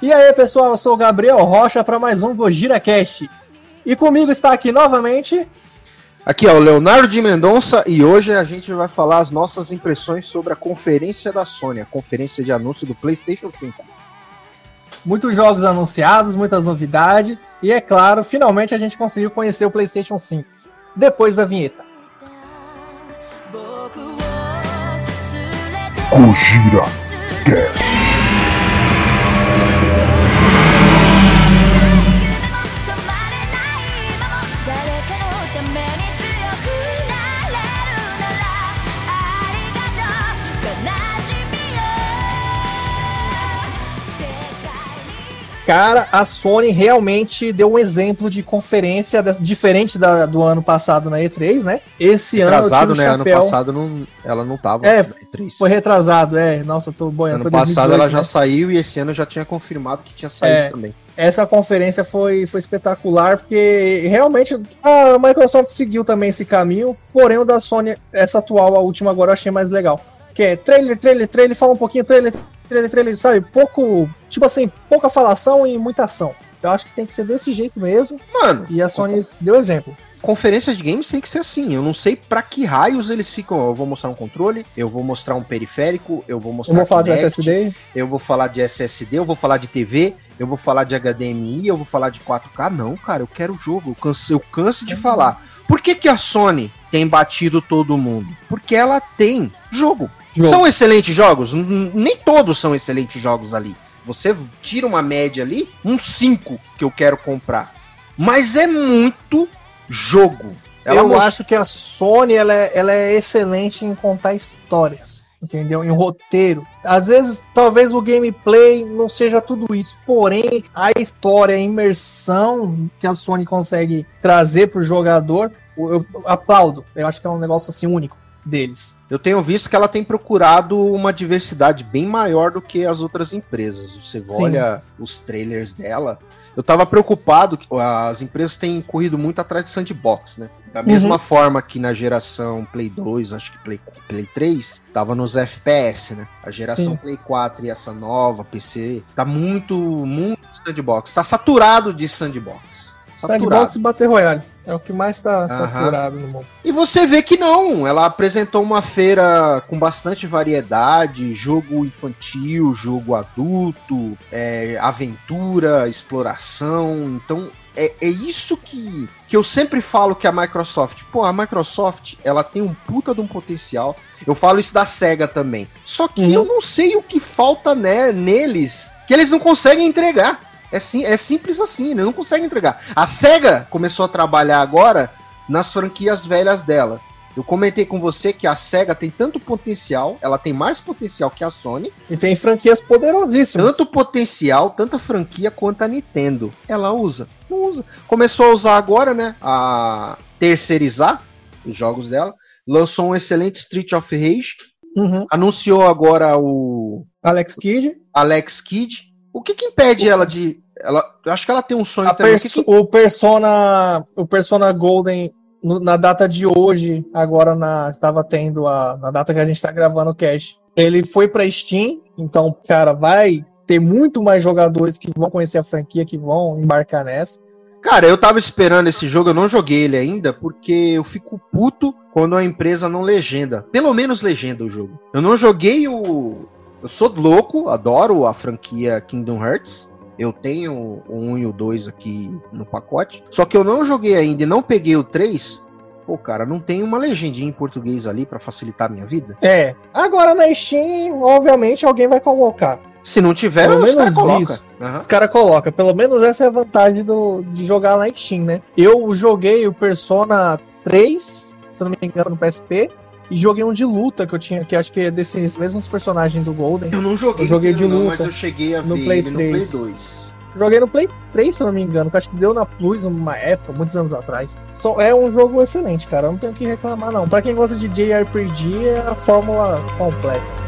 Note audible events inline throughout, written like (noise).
E aí, pessoal, eu sou o Gabriel Rocha para mais um Gojira Cast. E comigo está aqui novamente. Aqui é o Leonardo de Mendonça e hoje a gente vai falar as nossas impressões sobre a conferência da Sony, a conferência de anúncio do PlayStation 5. Muitos jogos anunciados, muitas novidades e é claro, finalmente a gente conseguiu conhecer o PlayStation 5 depois da vinheta. Gojira Cast. Cara, a Sony realmente deu um exemplo de conferência diferente da, do ano passado na E3, né? Esse retrasado, ano. Retrasado, né? Ano passado não, ela não tava é, na E3. Foi retrasado, é. Nossa, eu tô boiando. Ano passado 2018, ela já né? saiu e esse ano já tinha confirmado que tinha saído é, também. Essa conferência foi, foi espetacular, porque realmente a Microsoft seguiu também esse caminho, porém o da Sony, essa atual, a última agora, eu achei mais legal. Que é trailer, trailer, trailer, fala um pouquinho, trailer, trailer, trailer, sabe? Pouco, tipo assim, pouca falação e muita ação. Eu acho que tem que ser desse jeito mesmo. Mano. E a Sony deu exemplo. Conferência de games tem que ser assim. Eu não sei para que raios eles ficam. Eu vou mostrar um controle, eu vou mostrar um periférico, eu vou mostrar. Eu vou falar Kinect, de SSD. Eu vou falar de SSD, eu vou falar de TV, eu vou falar de HDMI, eu vou falar de 4K. Não, cara, eu quero jogo. Eu canso, eu canso de uhum. falar. Por que, que a Sony tem batido todo mundo? Porque ela tem jogo. Jogo. São excelentes jogos? Nem todos são excelentes jogos ali. Você tira uma média ali, uns 5 que eu quero comprar. Mas é muito jogo. Ela eu acho que a Sony ela é, ela é excelente em contar histórias entendeu? Em roteiro. Às vezes, talvez o gameplay não seja tudo isso, porém, a história, a imersão que a Sony consegue trazer para o jogador, eu aplaudo. Eu acho que é um negócio assim único deles. Eu tenho visto que ela tem procurado uma diversidade bem maior do que as outras empresas. Você Sim. olha os trailers dela. Eu tava preocupado que as empresas têm corrido muito atrás de sandbox, né? Da mesma uhum. forma que na geração Play 2, acho que Play, Play 3, tava nos FPS, né? A geração Sim. Play 4 e essa nova PC tá muito, muito sandbox. Tá saturado de sandbox. Sandbox e Battle Royale. É o que mais tá saturado no mundo. E você vê que não. Ela apresentou uma feira com bastante variedade: jogo infantil, jogo adulto, é, aventura, exploração. Então. É, é isso que, que eu sempre falo que a Microsoft, pô, a Microsoft, ela tem um puta de um potencial. Eu falo isso da SEGA também. Só que uhum. eu não sei o que falta né, neles que eles não conseguem entregar. É, sim, é simples assim, né? não consegue entregar. A SEGA começou a trabalhar agora nas franquias velhas dela. Eu comentei com você que a SEGA tem tanto potencial, ela tem mais potencial que a Sony. E tem franquias poderosíssimas. Tanto potencial, tanta franquia quanto a Nintendo. Ela usa. Não usa. Começou a usar agora, né? A terceirizar os jogos dela. Lançou um excelente Street of Rage. Uhum. Anunciou agora o. Alex Kidd. Alex Kidd. O que que impede ela de. Ela, eu acho que ela tem um sonho também. Que que... O Persona. O Persona Golden, no, na data de hoje, agora na. Tava tendo a. Na data que a gente tá gravando o cast. Ele foi pra Steam, então, cara, vai ter muito mais jogadores que vão conhecer a franquia, que vão embarcar nessa. Cara, eu tava esperando esse jogo, eu não joguei ele ainda, porque eu fico puto quando a empresa não legenda. Pelo menos legenda o jogo. Eu não joguei o, eu sou louco, adoro a franquia Kingdom Hearts. Eu tenho o 1 e o 2 aqui no pacote. Só que eu não joguei ainda e não peguei o 3. Pô, cara, não tem uma legendinha em português ali para facilitar a minha vida? É. Agora na Steam, obviamente, alguém vai colocar. Se não tiver, Pelo menos cara isso. Uhum. Os caras colocam. Pelo menos essa é a vantagem do, de jogar na Steam, né? Eu joguei o Persona 3, se não me engano, no PSP. E joguei um de luta que eu tinha, que acho que é desses mesmos personagens do Golden. Eu não joguei, eu joguei de luta. Não, mas eu cheguei a no ver Play 3. no Play 2. Joguei no Play 3, se eu não me engano, que acho que deu na Plus uma época, muitos anos atrás. Só é um jogo excelente, cara. Eu não tenho que reclamar, não. Pra quem gosta de JRPG, é a fórmula completa.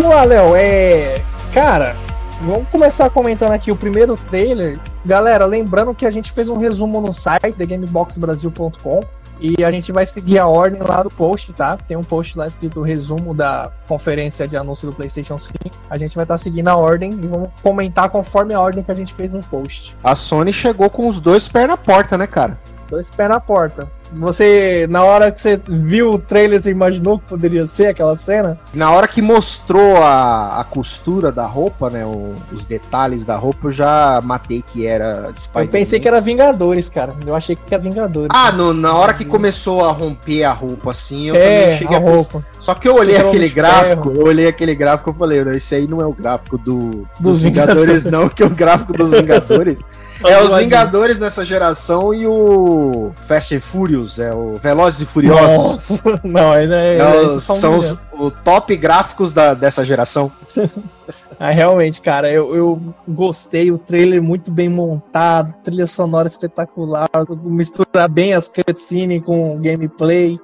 Vamos lá, Léo. É. Cara, vamos começar comentando aqui o primeiro trailer. Galera, lembrando que a gente fez um resumo no site da GameBoxBrasil.com e a gente vai seguir a ordem lá do post, tá? Tem um post lá escrito resumo da conferência de anúncio do PlayStation 5. A gente vai estar tá seguindo a ordem e vamos comentar conforme a ordem que a gente fez no post. A Sony chegou com os dois pés na porta, né, cara? Dois pés na porta. Você, na hora que você viu o trailer, você imaginou que poderia ser aquela cena? Na hora que mostrou a, a costura da roupa, né? O, os detalhes da roupa, eu já matei que era Spider-Man. Eu pensei que era Vingadores, cara. Eu achei que era Vingadores. Ah, no, na hora que começou a romper a roupa, assim, eu é, também cheguei a, a roupa. Só que eu olhei aquele gráfico, eu olhei aquele gráfico e falei, esse aí não é o gráfico do, dos, dos Vingadores, Vingadores, não, que é o gráfico dos (laughs) Vingadores. É os Vingadores nessa geração e o Fast and Furious, é o Velozes e Furiosos. Nossa, (laughs) não, ele é, é são os o top gráficos da, dessa geração. (laughs) ah, realmente, cara, eu, eu gostei, o trailer muito bem montado, trilha sonora espetacular, misturar bem as cutscenes com gameplay.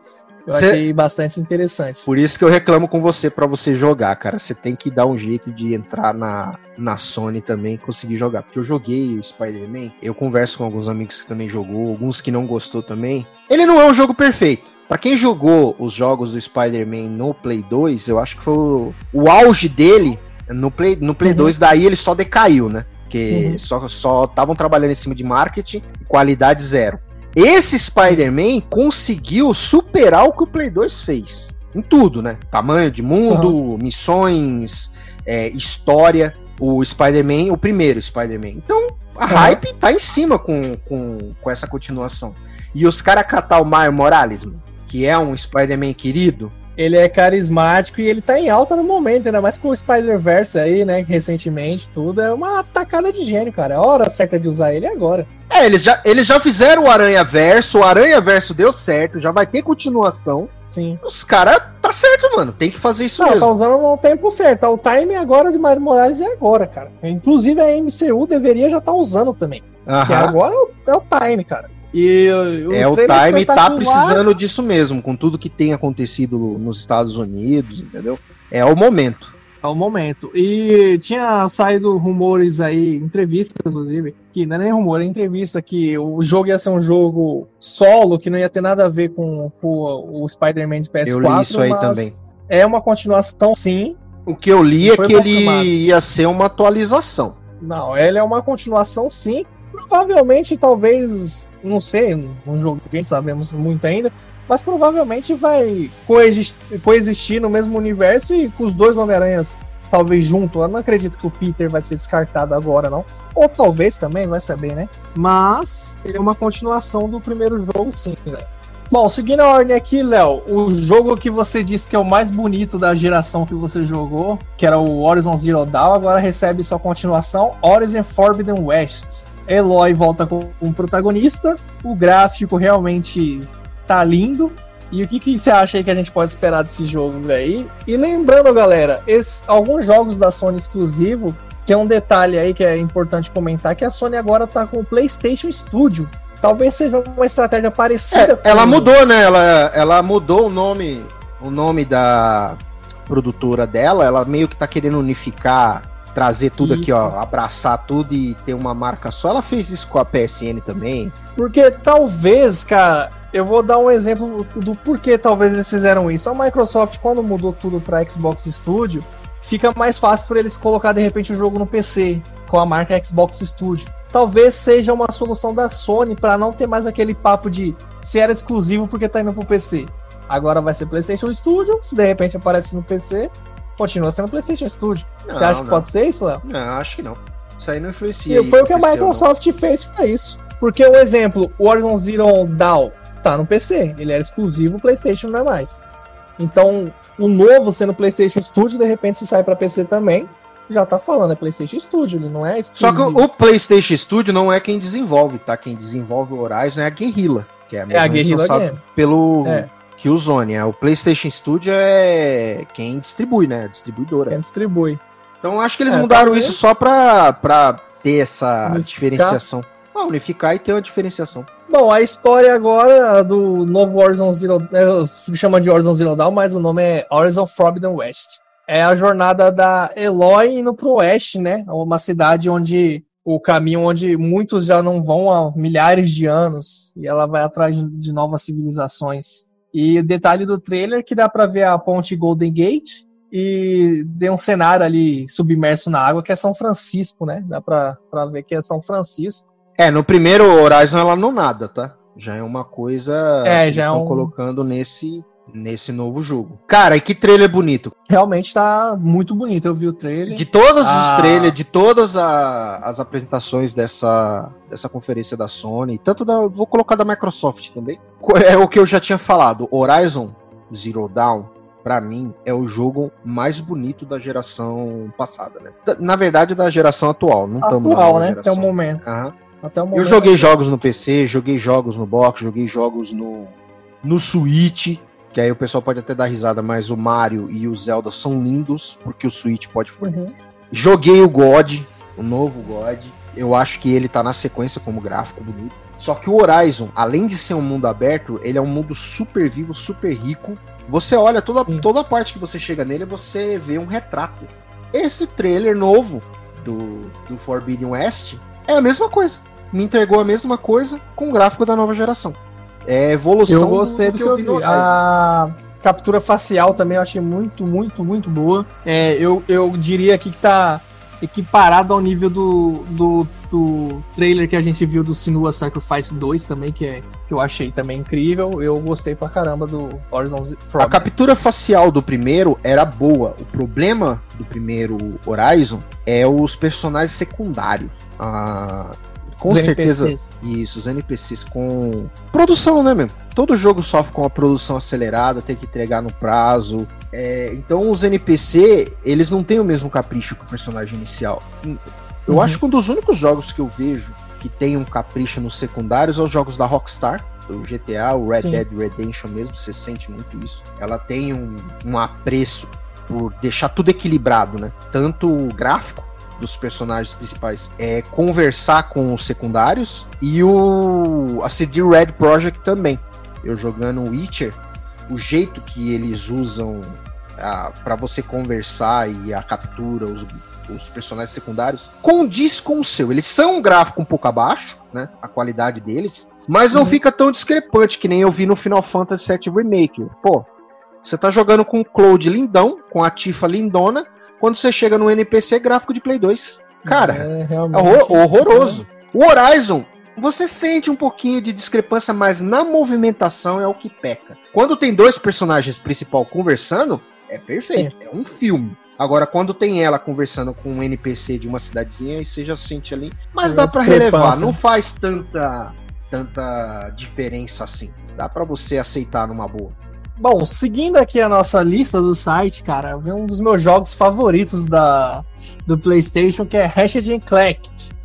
Eu achei bastante interessante. Por isso que eu reclamo com você para você jogar, cara. Você tem que dar um jeito de entrar na, na Sony também e conseguir jogar. Porque eu joguei o Spider-Man, eu converso com alguns amigos que também jogou, alguns que não gostou também. Ele não é um jogo perfeito. Para quem jogou os jogos do Spider-Man no Play 2, eu acho que foi o, o auge dele no Play, no Play uhum. 2, daí ele só decaiu, né? Porque uhum. só estavam trabalhando em cima de marketing, qualidade zero. Esse Spider-Man conseguiu superar o que o Play 2 fez. Em tudo, né? Tamanho de mundo, uhum. missões, é, história. O Spider-Man, o primeiro Spider-Man. Então, a uhum. hype tá em cima com, com, com essa continuação. E os caras catar o Mario Morales, que é um Spider-Man querido, ele é carismático e ele tá em alta no momento, ainda mais com o Spider-Verse aí, né? Recentemente, tudo. É uma tacada de gênio, cara. É a hora certa de usar ele é agora. É, eles já, eles já fizeram o Aranha Verso, o Aranha Verso deu certo, já vai ter continuação. Sim. Os caras, tá certo, mano. Tem que fazer isso Não, mesmo. Tá usando no tempo certo. O time agora de Mario Morales é agora, cara. Inclusive a MCU deveria já estar tá usando também. Porque agora é o, é o time, cara. E o é, o time tá precisando disso mesmo, com tudo que tem acontecido nos Estados Unidos, entendeu? É o momento. É o momento. E tinha saído rumores aí, entrevistas, inclusive, que não é nem rumor, é entrevista, que o jogo ia ser um jogo solo, que não ia ter nada a ver com, com o Spider-Man de PS4. Eu li isso aí também. É uma continuação, sim. O que eu li é que confirmado. ele ia ser uma atualização. Não, ele é uma continuação, sim. Provavelmente, talvez não sei, não joguei, sabemos muito ainda, mas provavelmente vai coexistir, coexistir no mesmo universo e com os dois Homem-Aranhas talvez junto. Eu não acredito que o Peter vai ser descartado agora, não. Ou talvez também, vai saber, né? Mas ele é uma continuação do primeiro jogo, sim, né? Bom, seguindo a ordem aqui, Léo, o jogo que você disse que é o mais bonito da geração que você jogou, que era o Horizon Zero Dawn, agora recebe sua continuação, Horizon Forbidden West. Eloy volta com um protagonista, o gráfico realmente tá lindo. E o que, que você acha aí que a gente pode esperar desse jogo aí? E lembrando, galera, esse, alguns jogos da Sony exclusivo, tem um detalhe aí que é importante comentar, que a Sony agora tá com o PlayStation Studio. Talvez seja uma estratégia parecida. É, com... Ela mudou, né? Ela, ela mudou o nome, o nome da produtora dela. Ela meio que tá querendo unificar trazer tudo isso. aqui, ó, abraçar tudo e ter uma marca só. Ela fez isso com a PSN também. Porque talvez, cara, eu vou dar um exemplo do porquê talvez eles fizeram isso. A Microsoft, quando mudou tudo para Xbox Studio, fica mais fácil para eles colocar de repente o jogo no PC com a marca Xbox Studio. Talvez seja uma solução da Sony para não ter mais aquele papo de se era exclusivo porque tá indo pro PC. Agora vai ser PlayStation Studio, se de repente aparece no PC, continua sendo PlayStation Studio. Não, Você acha não. que pode ser isso, Léo? Não, acho que não. Isso aí não influencia. E foi o que a Microsoft fez, foi isso. Porque o exemplo, o Horizon Zero Dawn tá no PC, ele era exclusivo, PlayStation não é mais. Então, o novo sendo PlayStation Studio, de repente se sai para PC também, já tá falando, é PlayStation Studio, ele não é exclusivo. Só que o PlayStation Studio não é quem desenvolve, tá? Quem desenvolve o Horizon é a Guerrilla, que é a, é a Guerrilla Game. pelo é que o Zone. É, o PlayStation Studio é quem distribui, né? A distribuidora. Quem distribui. Então acho que eles é, mudaram talvez... isso só pra, pra ter essa unificar. diferenciação. Ah, unificar e ter uma diferenciação. Bom, a história agora do novo Horizon Zero. É, chama de Horizon Zero Dawn, mas o nome é Horizon Forbidden West. É a jornada da Eloy indo pro oeste, né? Uma cidade onde o caminho onde muitos já não vão há milhares de anos e ela vai atrás de novas civilizações. E o detalhe do trailer é que dá para ver a ponte Golden Gate e tem um cenário ali submerso na água que é São Francisco, né? Dá pra, pra ver que é São Francisco. É, no primeiro Horizon ela não nada, tá? Já é uma coisa É, que já é estão um- colocando nesse, nesse novo jogo. Cara, e que trailer bonito. Realmente tá muito bonito. Eu vi o trailer. De todas Ah. os trailers, de todas a- as apresentações dessa, dessa conferência da Sony, tanto da. Vou colocar da Microsoft também. É o que eu já tinha falado. Horizon Zero Dawn, pra mim, é o jogo mais bonito da geração passada, né? Na verdade, da geração atual. Não estamos Atual, né? Até o momento. Aham. Até o Eu momento. joguei jogos no PC, joguei jogos no box, joguei jogos no, no Switch. Que aí o pessoal pode até dar risada, mas o Mario e o Zelda são lindos, porque o Switch pode fornecer. Joguei o God, o novo God. Eu acho que ele tá na sequência como gráfico bonito. Só que o Horizon, além de ser um mundo aberto, ele é um mundo super vivo, super rico. Você olha toda, Sim. toda parte que você chega nele, você vê um retrato. Esse trailer novo do, do Forbidden West é a mesma coisa. Me entregou a mesma coisa com o gráfico da nova geração. É evolução Eu gostei do que eu vi. A captura facial também eu achei muito, muito, muito boa. É, eu, eu diria aqui que tá equiparado ao nível do, do, do trailer que a gente viu do Sinua Sacrifice 2 também, que, é, que eu achei também incrível. Eu gostei pra caramba do Horizon Z- A From. captura facial do primeiro era boa. O problema do primeiro Horizon é os personagens secundários. Ah, com Os certeza. NPCs. Isso, os NPCs com. Produção, né, mesmo? Todo jogo sofre com a produção acelerada, tem que entregar no prazo. É, então os NPC, eles não têm o mesmo capricho que o personagem inicial. Eu Uhum. acho que um dos únicos jogos que eu vejo que tem um capricho nos secundários é os jogos da Rockstar. O GTA, o Red Sim. Dead Redemption mesmo, você sente muito isso. Ela tem um, um apreço por deixar tudo equilibrado, né? Tanto o gráfico dos personagens principais é conversar com os secundários e o a CD Red Project também. Eu jogando o Witcher, o jeito que eles usam para você conversar e a captura, os, os personagens secundários, condiz com o seu. Eles são um gráfico um pouco abaixo, né? A qualidade deles, mas não Uhum. fica tão discrepante que nem eu vi no Final Fantasy VII Remake. Pô, você tá jogando com o Cloud lindão, com a Tifa lindona, quando você chega no NPC gráfico de Play 2. Cara, é, é horror- horroroso. O Horizon, você sente um pouquinho de discrepância, mas na movimentação é o que peca. Quando tem dois personagens principal conversando, é perfeito, é um filme. Agora, quando tem ela conversando com um NPC de uma cidadezinha, aí você já sente ali. Mas É dá uma pra relevar, não faz tanta, tanta diferença assim. Dá pra você aceitar numa boa. Bom, seguindo aqui a nossa lista do site, cara, vem um dos meus jogos favoritos da, do PlayStation, que é Ratchet Clank.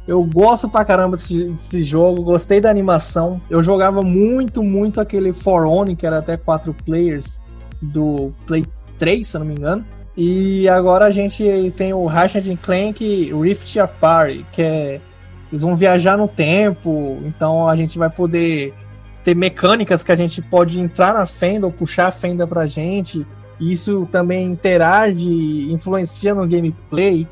Eu gosto pra caramba desse, desse jogo, gostei da animação. Eu jogava muito, muito aquele For Honor, que era até quatro players, do Play 3, se eu não me engano. E agora a gente tem o Ratchet Clank Rift Apart, que é. Eles vão viajar no tempo, então a gente vai poder ter mecânicas que a gente pode entrar na fenda ou puxar a fenda pra gente. E isso também interage, influencia no gameplay.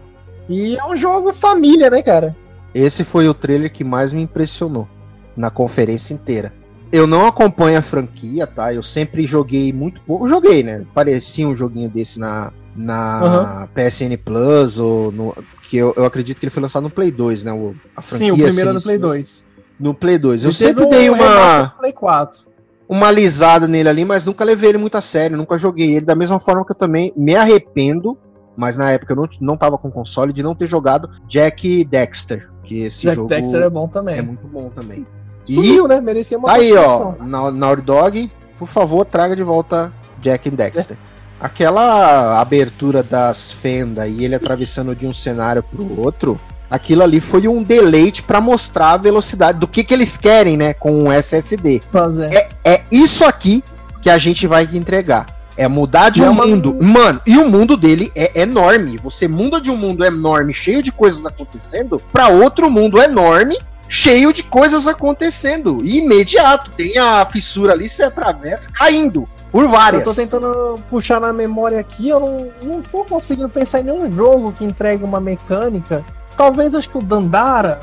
E é um jogo família, né, cara? Esse foi o trailer que mais me impressionou na conferência inteira. Eu não acompanho a franquia, tá? Eu sempre joguei muito pouco. Joguei, né? Parecia um joguinho desse na, na PSN Plus, ou no, que eu, eu acredito que ele foi lançado no Play 2, né? O, a Sim, o primeiro é no Play iniciou 2. No Play 2. Eu E sempre um dei uma, Play 4. uma lisada nele ali, mas nunca levei ele muito a sério, nunca joguei ele. Da mesma forma que eu também me arrependo, mas na época eu não, não tava com console, de não ter jogado Jack Dexter. Que esse Jack jogo Dexter é bom também. é muito bom também. E Sumiu, né? Merecia uma aí, ó, na Naughty Dog, por favor, traga de volta Jack Dexter. Aquela abertura das fendas e ele atravessando de um cenário pro outro, aquilo ali foi um deleite pra mostrar a velocidade do que que eles querem, né, com o SSD. Fazer. É, é isso aqui que a gente vai entregar. É mudar de é um mundo. Mano, e o mundo dele é enorme. Você muda de um mundo enorme, cheio de coisas acontecendo, pra outro mundo enorme, cheio de coisas acontecendo. E imediato. Tem a fissura ali, você atravessa caindo. Por várias. Eu tô tentando puxar na memória aqui, eu não, não tô conseguindo pensar em nenhum jogo que entregue uma mecânica. Talvez acho que o Dandara.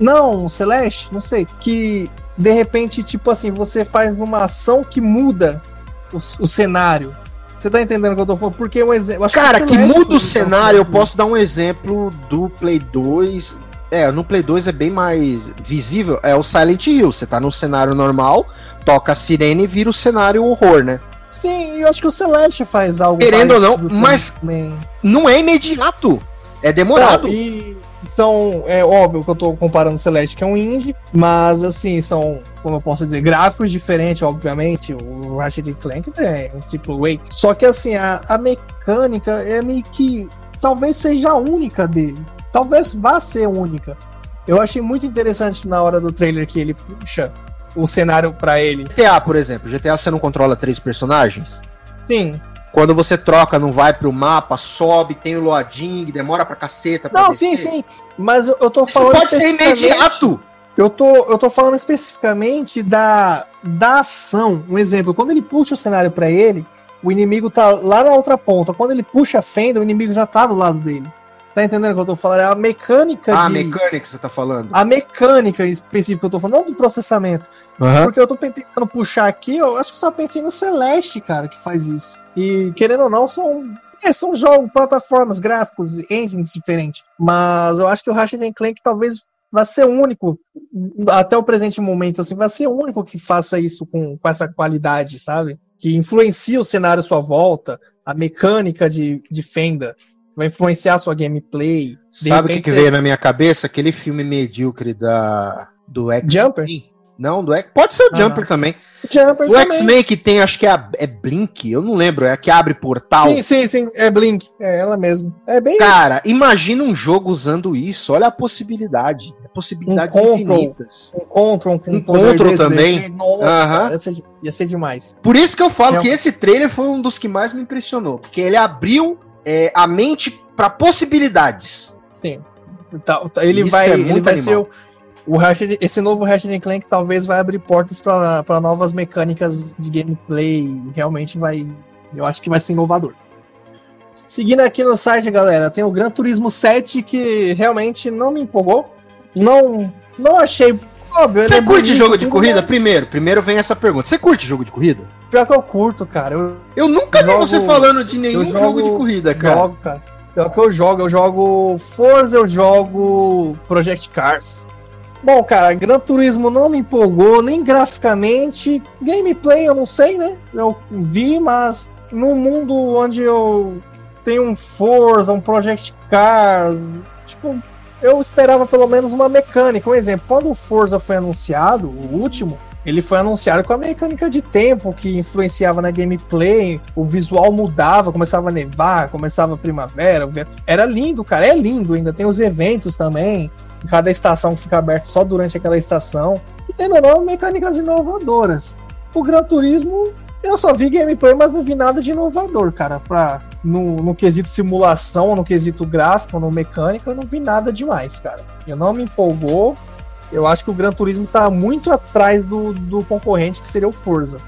Não, o Celeste, não sei. Que de repente, tipo assim, você faz uma ação que muda o, o cenário. Você tá entendendo o que eu tô falando? Porque um exemplo. Cara, que, que muda o cenário, eu posso dar um exemplo do Play 2. É, no Play 2 é bem mais visível. É o Silent Hill. Você tá no cenário normal, toca a sirene e vira o cenário horror, né? Sim, eu acho que o Celeste faz algo Querendo ou não, mas também. não é imediato. É demorado. Não, e são, é óbvio que eu tô comparando o Celeste, que é um indie, mas assim, são, como eu posso dizer, gráficos diferentes, obviamente. O Ratchet Clank é um tipo wait. Só que assim, a, a mecânica é meio que talvez seja a única dele. Talvez vá ser única. Eu achei muito interessante na hora do trailer que ele puxa o cenário para ele. GTA, por exemplo. GTA você não controla três personagens? Sim. Quando você troca, não vai pro mapa, sobe, tem o loading, demora pra caceta. Pra não, descer. sim, sim. Mas eu, eu tô falando. Isso pode ser imediato! Eu tô, eu tô falando especificamente da, da ação. Um exemplo, quando ele puxa o cenário para ele, o inimigo tá lá na outra ponta. Quando ele puxa a fenda, o inimigo já tá do lado dele. Tá entendendo o que eu tô falando? É a mecânica ah, de... a mecânica que você tá falando. A mecânica específica que eu tô falando, não do processamento. Uhum. Porque eu tô tentando puxar aqui, eu acho que só pensei no Celeste, cara, que faz isso. E, querendo ou não, são... É, são jogos, plataformas, gráficos, engines diferentes. Mas eu acho que o Ratchet Clank talvez vai ser o único, até o presente momento, assim, vai ser o único que faça isso com, com essa qualidade, sabe? Que influencia o cenário à sua volta, a mecânica de, de fenda vai influenciar a sua gameplay. Sabe o que, que você... veio na minha cabeça? Aquele filme medíocre da do X Jumper? Não, do X. Pode ser o ah, Jumper também. Jumper o X-Men que tem, acho que é, a, é Blink, eu não lembro, é a que abre portal. Sim, sim, sim, é Blink, é ela mesmo. É bem Cara, isso. imagina um jogo usando isso, olha a possibilidade. Possibilidades um infinitas. Um Control, um, um Control também. Nossa, uh -huh. cara, ia, ser, ia, ser, demais. Por isso que eu falo é que esse trailer foi um dos que mais me impressionou, porque ele abriu é, a mente para possibilidades. Sim. Tá, tá, ele Isso vai, é ele vai ser o, o Ratchet, esse novo Ratchet Clank talvez vai abrir portas para novas mecânicas de gameplay. Realmente vai, eu acho que vai ser inovador. Seguindo aqui no site, galera, tem o Gran Turismo 7 que realmente não me empolgou. Não, não achei óbvio. Você é curte bonito, jogo de corrida? Né? Primeiro, primeiro vem essa pergunta. Você curte jogo de corrida? Pior que eu curto, cara. Eu, eu nunca jogo, vi você falando de nenhum jogo, jogo, de corrida, cara. Jogo, cara. Pior que eu jogo, eu jogo Forza, eu jogo Project Cars. Bom, cara, Gran Turismo não me empolgou, nem graficamente. Gameplay eu não sei, né? Eu vi, mas no mundo onde eu tenho um Forza, um Project Cars, tipo, eu esperava pelo menos uma mecânica. Um exemplo, quando o Forza foi anunciado, o último, ele foi anunciado com a mecânica de tempo que influenciava na gameplay, o visual mudava, começava a nevar, começava a primavera. Era lindo, cara, é lindo. Ainda tem os eventos também, cada estação fica aberta só durante aquela estação. E ainda não, mecânicas inovadoras. O Gran Turismo, eu só vi gameplay, mas não vi nada de inovador, cara. Pra, no, no quesito simulação, no quesito gráfico, no mecânico, eu não vi nada demais, cara. Eu não me empolgou. Eu acho que o Gran Turismo tá muito atrás do, do concorrente que seria o Forza.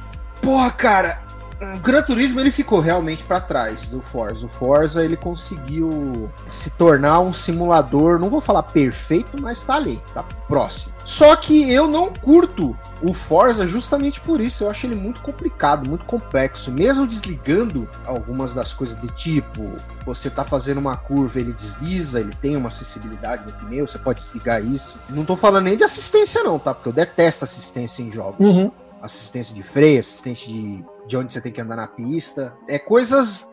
Porra, cara, o Gran Turismo ele ficou realmente para trás do Forza. O Forza ele conseguiu se tornar um simulador, não vou falar perfeito, mas tá ali, tá próximo. Só que eu não curto o Forza justamente por isso. Eu acho ele muito complicado, muito complexo. Mesmo desligando algumas das coisas de tipo, você tá fazendo uma curva, ele desliza, ele tem uma acessibilidade no pneu, você pode desligar isso. Não tô falando nem de assistência não, tá? Porque eu detesto assistência em jogos. Uhum. Assistência de freio, assistência de de onde você tem que andar na pista. É coisas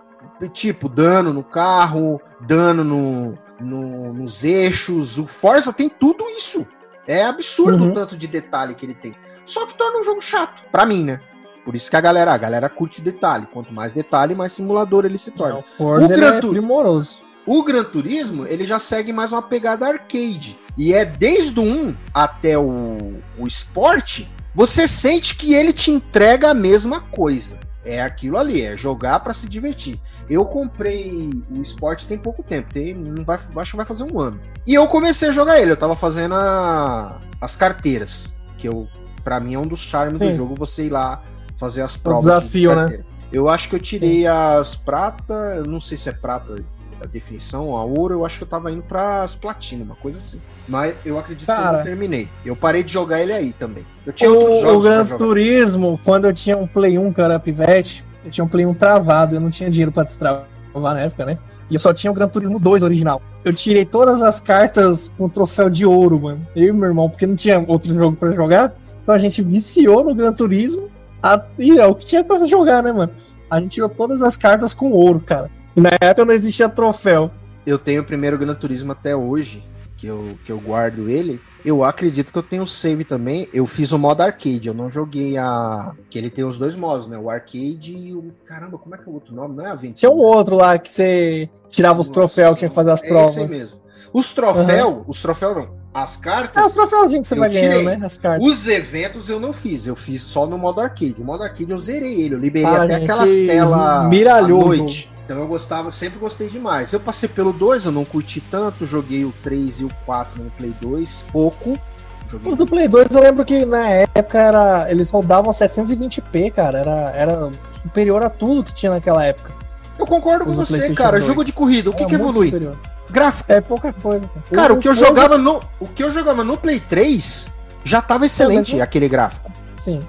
tipo dano no carro, dano no, no, nos eixos. O Forza tem tudo isso. É absurdo uhum. o tanto de detalhe que ele tem. Só que torna um jogo chato, pra mim, né? Por isso que a galera, a galera curte detalhe. Quanto mais detalhe, mais simulador ele se torna. É, o Forza o Gran é primoroso. O Gran Turismo, ele já segue mais uma pegada arcade. E é desde o 1 até o, o Sport, você sente que ele te entrega a mesma coisa. É aquilo ali, é jogar para se divertir. Eu comprei o esporte tem pouco tempo, tem, não vai, acho que vai fazer um ano. E eu comecei a jogar ele, eu tava fazendo a, as carteiras, que eu para mim é um dos charmes Sim. do jogo você ir lá fazer as provas. desafio, de né? Eu acho que eu tirei as prata, eu não sei se é prata a definição, a ouro, eu acho que eu tava indo pras platina, uma coisa assim. Mas eu acredito que eu Cara. não terminei. Eu parei de jogar ele aí também. Eu tinha outros O, o jogos pra Gran. Turismo, quando eu tinha um Play 1 que eu era pivete, eu tinha um Play 1 travado, eu não tinha dinheiro pra destravar na época, né? E eu só tinha o Gran Turismo 2 original. Eu tirei todas as cartas com troféu de ouro, mano. Eu e meu irmão, porque não tinha outro jogo pra jogar. Então a gente viciou no Gran Turismo. A... E é o que tinha pra jogar, né, mano? A gente tirou todas as cartas com ouro, cara. Na época não existia troféu. Eu tenho o primeiro Gran Turismo até hoje, que eu, que eu guardo ele. Eu acredito que eu tenho o save também. Eu fiz o modo arcade, eu não joguei a. Que ele tem os dois modos, né? O arcade e o. Caramba, como é que é o outro nome? Não é aventura? Tinha um outro lá que você tirava os troféus, tinha que fazer as É provas. aí mesmo. Os troféus, os troféus não. As cartas. É, os troféuzinhos que você vai tirei. né? As cartas. Os eventos eu não fiz, eu fiz só no modo arcade. O modo arcade eu zerei ele, eu liberei Ah, até gente, aquelas telas miralhou à noite. Então eu gostava, sempre gostei demais. Eu passei pelo 2, eu não curti tanto, joguei o 3 e o 4 no Play 2, pouco. Joguei O do Play 2 eu lembro que na época era, eles rodavam 720p, cara. Era, era superior a tudo que tinha naquela época. Eu concordo com você, cara. 2. Jogo de corrida, o que, que evolui? superior. Gráfico. É pouca coisa. Cara, o que eu jogava no, o que eu jogava no Play 3 já tava excelente não- aquele gráfico. Sim.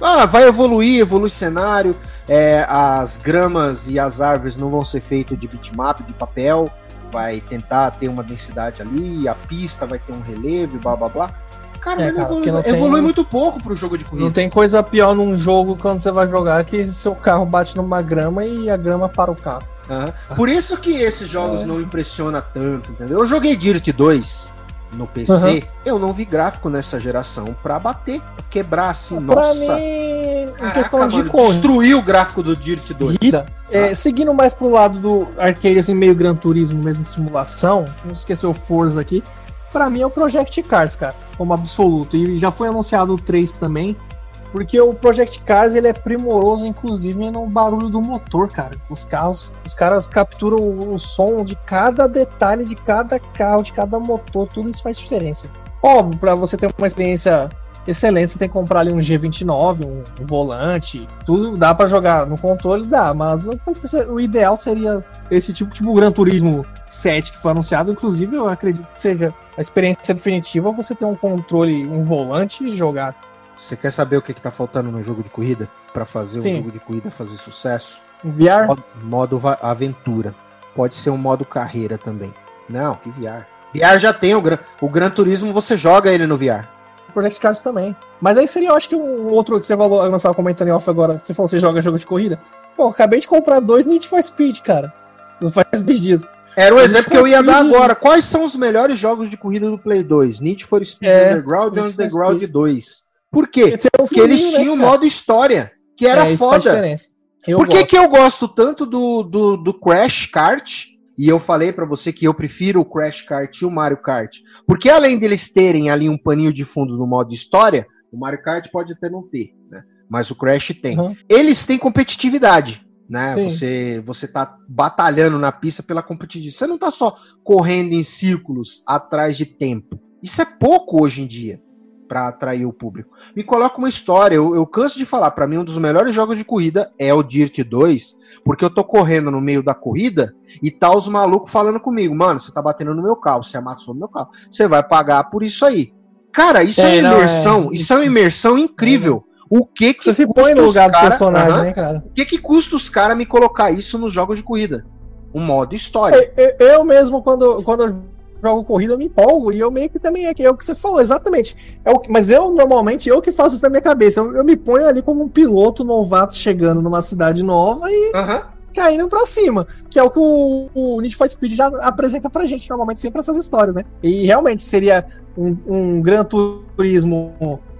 Ah, vai evoluir, evolui cenário, é, as gramas e as árvores não vão ser feitas de bitmap, de papel, vai tentar ter uma densidade ali, a pista vai ter um relevo blá blá blá. Cara, É, não cara, evolui, não tem- evolui muito pouco pro jogo de Não corrida. tem coisa pior num jogo quando você vai jogar que seu carro bate numa grama e a grama para o carro. Por isso que esses jogos É. não impressionam tanto, entendeu? Eu joguei Dirt 2 no PC, Aham. eu não vi gráfico nessa geração pra bater, quebrar assim, pra nossa. mim, Caraca, questão de mano, corrida, destruiu o gráfico do Dirt 2. é, seguindo mais pro lado do arcade, assim, meio Gran Turismo mesmo, simulação, não esquecer o Forza aqui, pra mim é o Project Cars, cara, como absoluto. E já foi anunciado o 3 também, porque o Project Cars ele é primoroso, inclusive no barulho do motor, cara. Os carros, os caras capturam o, o som de cada detalhe de cada carro, de cada motor, tudo isso faz diferença. Óbvio, pra você ter uma experiência excelente, você tem que comprar ali um G29, um, um volante, tudo dá pra jogar no controle, dá, mas o, ideal seria esse tipo, tipo o Gran Turismo 7 que foi anunciado, inclusive eu acredito que seja a experiência definitiva você ter um controle, um volante e jogar. Você quer saber o que, que tá faltando no jogo de corrida pra fazer Sim. um jogo de corrida fazer sucesso? VR, Modo, modo aventura. Pode ser um modo carreira também. Não, que VR. VR já tem o Gran, o Gran Turismo, você joga ele no VR. Project Cars também. Mas aí seria, eu acho que um outro que você falou, nós estava comentando em off agora, você falou que você joga jogo de corrida. Pô, acabei de comprar dois Need for Speed, cara. Não faz 10 dias. Era o Need exemplo que eu ia dar Speed. agora. Quais são os melhores jogos de corrida do Play 2? Need for Speed É, Underground e Underground Speed. 2. Por quê? Um Porque eles né, tinham o modo história, que era é, foda. Por que, gosto. que eu gosto tanto do, do, do Crash Kart? E eu falei pra você que eu prefiro o Crash Kart e o Mario Kart. Porque além deles terem ali um paninho de fundo no modo história, o Mario Kart pode até não ter, né? Mas o Crash tem. Uhum. Eles têm competitividade, né? Sim. Você, você tá batalhando na pista pela competitividade. Você não tá só correndo em círculos atrás de tempo. Isso é pouco hoje em dia pra atrair o público. Me coloca uma história. Eu, eu canso de falar, pra mim um dos melhores jogos de corrida é o Dirt 2, porque eu tô correndo no meio da corrida e tá os malucos falando comigo, mano, você tá batendo no meu carro, você amassou no meu carro, você vai pagar por isso aí. Cara, isso é, É, uma não, imersão, é, isso é uma isso- imersão incrível. O que que Você se põe no lugar do cara- personagem, Aham. né, cara? O que que custa os caras me colocar isso nos jogos de corrida? Um modo história. Eu, eu- eu mesmo, quando, quando eu jogo corrida, eu me empolgo. E eu meio que também é, que- é o que você falou, exatamente. É o que, mas eu, normalmente, eu que faço isso na minha cabeça. Eu, eu me ponho ali como um piloto novato chegando numa cidade nova e Aham. caindo pra cima. Que é o que o, o Need for Speed já apresenta pra gente, normalmente, sempre essas histórias, né? E realmente seria um, um Gran Turismo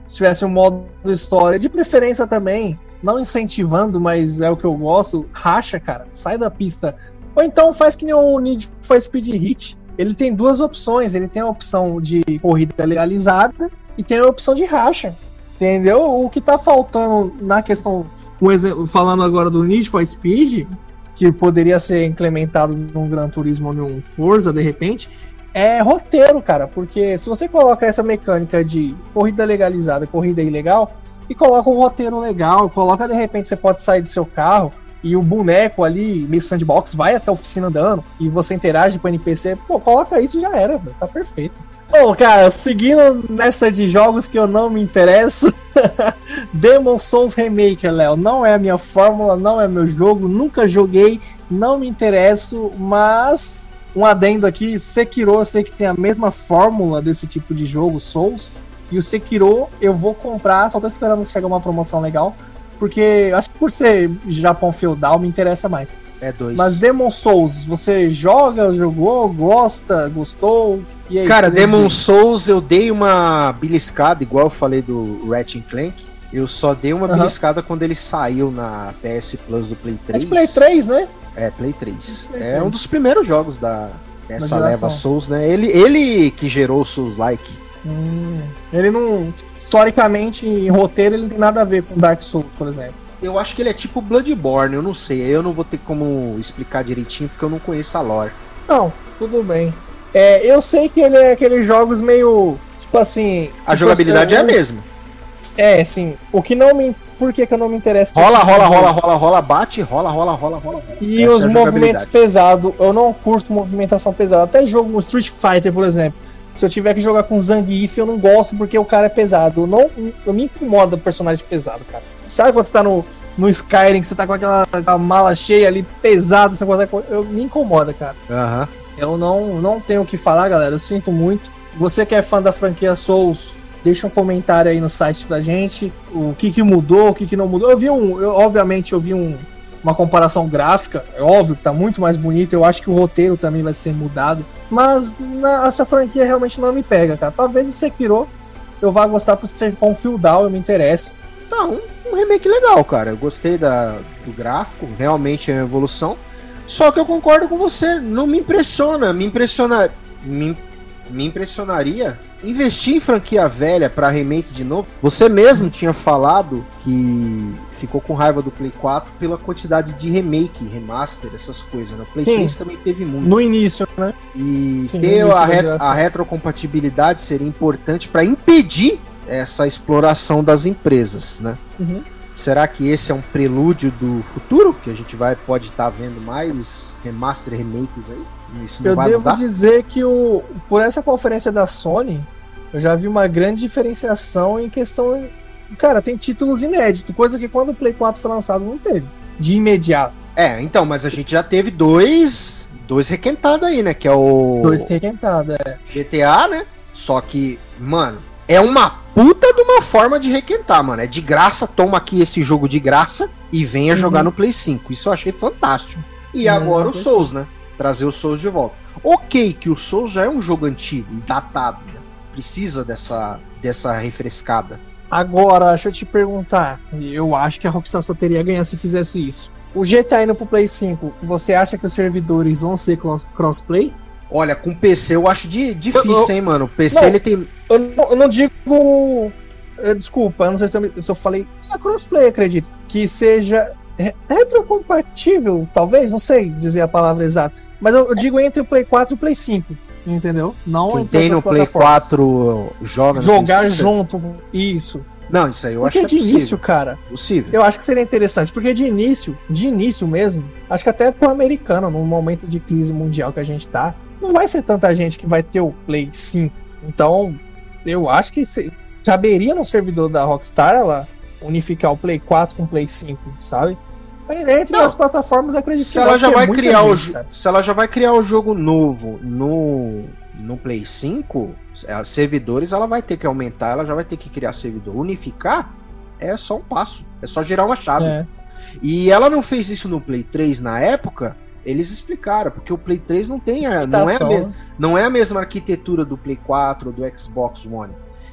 se tivesse um modo história, de preferência também, não incentivando, mas é o que eu gosto, racha, cara, sai da pista. Ou então faz que nem o Need for Speed Hit. Ele tem duas opções, ele tem a opção de corrida legalizada e tem a opção de racha. Entendeu? O que tá faltando na questão, um exemplo, falando agora do Need for Speed, que poderia ser implementado num Gran Turismo ou num Forza de repente, é roteiro, cara, porque se você coloca essa mecânica de corrida legalizada, corrida ilegal, e coloca um roteiro legal, coloca de repente você pode sair do seu carro e o boneco ali, meio sandbox, vai até a oficina andando e você interage com o NPC, pô, coloca isso já era, tá perfeito. Bom, cara, seguindo nessa de jogos que eu não me interesso, (laughs) Demon Souls Remake, Léo, não é a minha fórmula, não é meu jogo, nunca joguei, não me interesso, mas um adendo aqui, Sekiro eu sei que tem a mesma fórmula desse tipo de jogo, Souls, e o Sekiro eu vou comprar, só tô esperando chegar uma promoção legal, porque acho que por ser Japão feudal me interessa mais. É dois. Mas Demon Souls, você joga, jogou, gosta, gostou? E aí, Cara, você vai Demon? Souls eu dei uma beliscada, igual eu falei do Ratchet Clank. Eu só dei uma Aham. beliscada quando ele saiu na PS Plus do Play É 3. de Play 3, né? É, Play 3. Play É 3. um dos primeiros jogos da dessa leva Souls, né? Ele, ele que gerou o Souls Like. Hum, ele não. Historicamente, em roteiro, ele não tem nada a ver com Dark Souls, por exemplo. Eu acho que ele é tipo Bloodborne, eu não sei. Eu não vou ter como explicar direitinho porque eu não conheço a lore. Não, tudo bem. É, eu sei que ele é aqueles jogos meio. Tipo assim. A tipo, jogabilidade é a eu- mesma. É, sim. O que não me. Por que, que eu não me interesso? Rola, rola, jogo? rola, rola, rola, bate, rola, rola, rola, rola. E Essa os é a movimentos pesados, eu não curto movimentação pesada. Até jogo Street Fighter, por exemplo. Se eu tiver que jogar com Zangief, eu não gosto porque o cara é pesado. Eu, não, eu me incomoda o personagem pesado, cara. Sabe quando você tá no, no Skyrim, que você tá com aquela, aquela mala cheia ali, pesado, você consegue. Eu, me incomoda, cara. Aham. Eu não, não tenho o que falar, galera. Eu sinto muito. Você que é fã da franquia Souls, deixa um comentário aí no site pra gente. O que, que mudou, o que, que não mudou. Eu vi um. Eu, obviamente, eu vi um, uma comparação gráfica. É óbvio que tá muito mais bonito. Eu acho que o roteiro também vai ser mudado. Mas na- essa franquia realmente não me pega, cara. Talvez o Sekiro eu vá gostar por ser com feudal, eu me interesso. Tá, um, um remake legal, cara. Eu gostei da, do gráfico, realmente é uma evolução. Só que eu concordo com você, não me impressiona. Me impressiona. Me, me impressionaria investir em franquia velha pra remake de novo. Você mesmo tinha falado que ficou com raiva do Play 4 pela quantidade de remake, remaster, essas coisas. né? O Play Sim. 3 também teve muito. No início, né? E Sim, ter a, re- a retrocompatibilidade seria importante para impedir essa exploração das empresas, né? Uhum. Será que esse é um prelúdio do futuro? Que a gente vai pode estar vendo mais remaster remakes aí? Isso não Eu vai devo mudar? dizer que o, por essa conferência da Sony, eu já vi uma grande diferenciação em questão. Cara, tem títulos inéditos, coisa que quando o Play 4 foi lançado não teve. De imediato. É, então, mas a gente já teve dois, dois requentados aí, né? Que é o Dois requentados, é. GTA, né? Só que, mano, é uma puta de uma forma de requentar, mano. É de graça, toma aqui esse jogo de graça e venha Uhum. jogar no Play 5. Isso eu achei fantástico. E É, agora o Play Souls, né? Trazer o Souls de volta. Ok, que o Souls já é um jogo antigo, datado, né? Precisa dessa, dessa refrescada. Agora, deixa eu te perguntar. Eu acho que a Rockstar só teria ganhar se fizesse isso. O GTA indo pro Play 5, você acha que os servidores vão ser cross- crossplay? Olha, com PC eu acho di- difícil, Eu- hein, mano. O PC Não. ele tem. Eu não, eu não digo. eh, Desculpa, eu não sei se eu, se eu falei. É crossplay, acredito. Que seja re- retrocompatível, talvez, não sei dizer a palavra exata. Mas eu, eu digo entre o Play 4 e o Play 5. Entendeu? Não Quem tem no Play plataformas. 4 joga no Jogar Play 5? junto. Isso. Não, isso aí eu porque acho que de é início, possível. cara, possível. eu acho que seria interessante. Porque de início, de início mesmo, acho que até pro americano, num momento de crise mundial que a gente tá, não vai ser tanta gente que vai ter o Play 5. Então, eu acho que se, caberia no servidor da Rockstar ela unificar o Play 4 com o Play 5, sabe? Entre Não. as plataformas, acredito se que ela já vai criar o gente, cara. se ela já vai criar o jogo novo no no Play 5, as servidores ela vai ter que aumentar, ela já vai ter que criar servidor. Unificar é só um passo, é só girar uma chave. É. E ela não fez isso no Play 3 na época, eles explicaram, porque o Play 3 não tem a, não é a, me- não é a mesma arquitetura do Play 4 ou do Xbox One.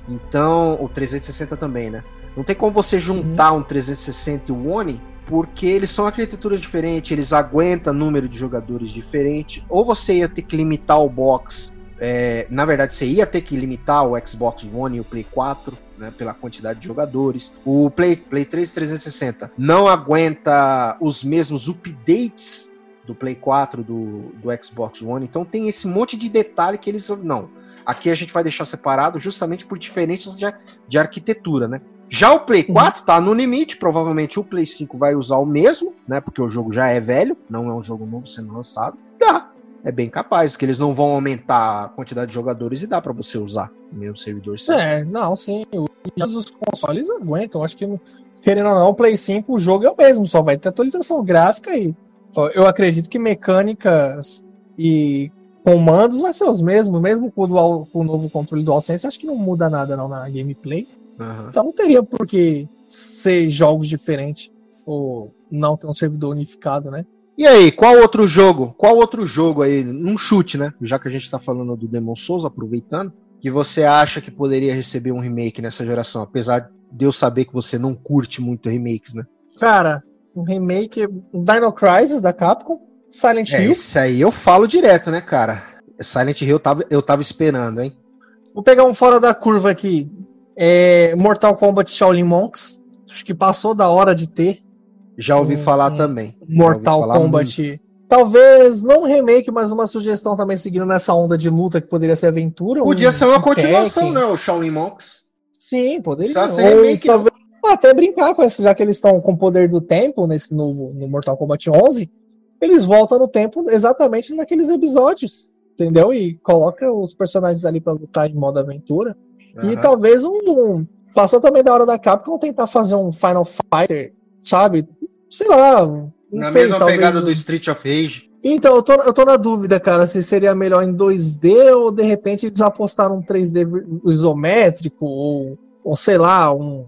Então, o 360 também, né? Não tem como você juntar um 360 e um One, porque eles são arquiteturas diferentes, eles aguentam número de jogadores diferente. Ou você ia ter que limitar o box. é, na verdade, você ia ter que limitar o Xbox One e o Play 4, né, pela quantidade de jogadores. O Play, Play 3 360 não aguenta os mesmos updates do Play 4 do, do Xbox One. Então tem esse monte de detalhe que eles não. Aqui a gente vai deixar separado justamente por diferenças de, de arquitetura, né? Já o Play 4 tá no limite, provavelmente o Play 5 vai usar o mesmo, né? Porque o jogo já é velho, não é um jogo novo sendo lançado. Dá. É bem capaz que eles não vão aumentar a quantidade de jogadores e dá pra você usar o mesmo servidor. É, não, sim. Os consoles aguentam. Acho que, querendo ou não, o Play 5, o jogo é o mesmo, só vai ter atualização gráfica e ó, eu acredito que mecânicas e comandos vai ser os mesmos, mesmo com o, dual, com o novo controle DualSense, acho que não muda nada não na gameplay. Aham. Então não teria por que ser jogos diferentes ou não ter um servidor unificado, né? E aí, qual outro jogo? Qual outro jogo aí? Num chute, né? Já que a gente tá falando do Demon Souls, aproveitando, que você acha que poderia receber um remake nessa geração, apesar de eu saber que você não curte muito remakes, né? Cara, um remake, um Dino Crisis da Capcom, Silent É, Hill. esse aí eu falo direto, né, cara? Silent Hill eu tava, eu tava esperando, hein? Vou pegar um fora da curva aqui. É, Mortal Kombat Shaolin Monks. Acho que passou da hora de ter Já ouvi Hum, falar hum. também. Mortal falar Kombat. Talvez não um remake, mas uma sugestão também seguindo nessa onda de luta que poderia ser aventura. Podia um- ser uma um continuação, Tekken. né? O Shaolin Monks. Sim, poderia. Ser Ou remake, talvez até brincar com isso, já que eles estão com o poder do tempo nesse novo no Mortal Kombat 11, eles voltam no tempo exatamente naqueles episódios, entendeu? E coloca os personagens ali pra lutar em modo aventura. E talvez um. Passou também da hora da Capcom tentar fazer um Final Fighter, sabe? Sei lá. Não Na sei, mesma talvez- pegada do Street of Rage. Então, eu tô, eu tô na dúvida, cara, se seria melhor em 2D ou de repente eles apostaram um 3D isométrico ou, ou sei lá, um, um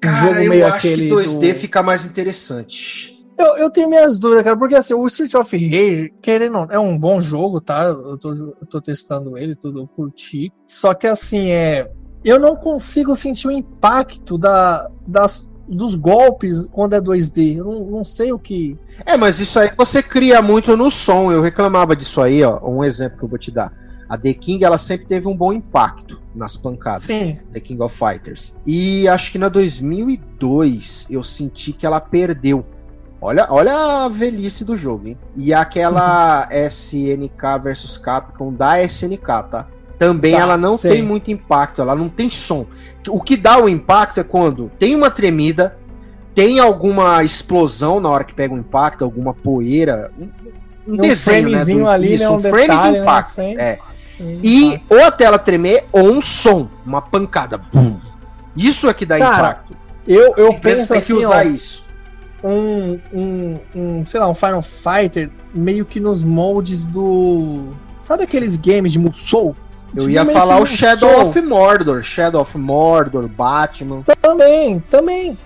Cara, jogo eu meio acho aquele. que 2D do- fica mais interessante. Eu, eu tenho minhas dúvidas, cara, porque assim, o Street of Rage, querendo, ou não, é um bom jogo, tá? Eu tô, eu tô testando ele, tudo, eu curti. Só que assim, é. Eu não consigo sentir o impacto da, das, dos golpes quando é 2D. Eu não, não sei o que. É, mas isso aí você cria muito no som. Eu reclamava disso aí, ó. Um exemplo que eu vou te dar. A The King, ela sempre teve um bom impacto nas pancadas. Sim. The King of Fighters. E acho que na 2002 eu senti que ela perdeu. Olha, olha a velhice do jogo, hein? E aquela SNK versus Capcom da SNK, tá? Também Tá, ela não sei. tem muito impacto, ela não tem som. O que dá o impacto é quando tem uma tremida, tem alguma explosão na hora que pega um impacto, alguma poeira, um, um Um desenho, né? do- ali, isso, né? Um, frame detalhe, de né, impacto. frame. é. Sim, E ou a tela tremer ou um som, uma pancada. Isso é que dá Cara, impacto. Eu, eu penso tem assim, que usar ó, isso. Um, um, um, sei lá, um Final Fighter meio que nos moldes do. Sabe aqueles games de Musou? Eu Tipo, ia falar o Shadow Musou. of Mordor, Shadow of Mordor, Batman. Também, também.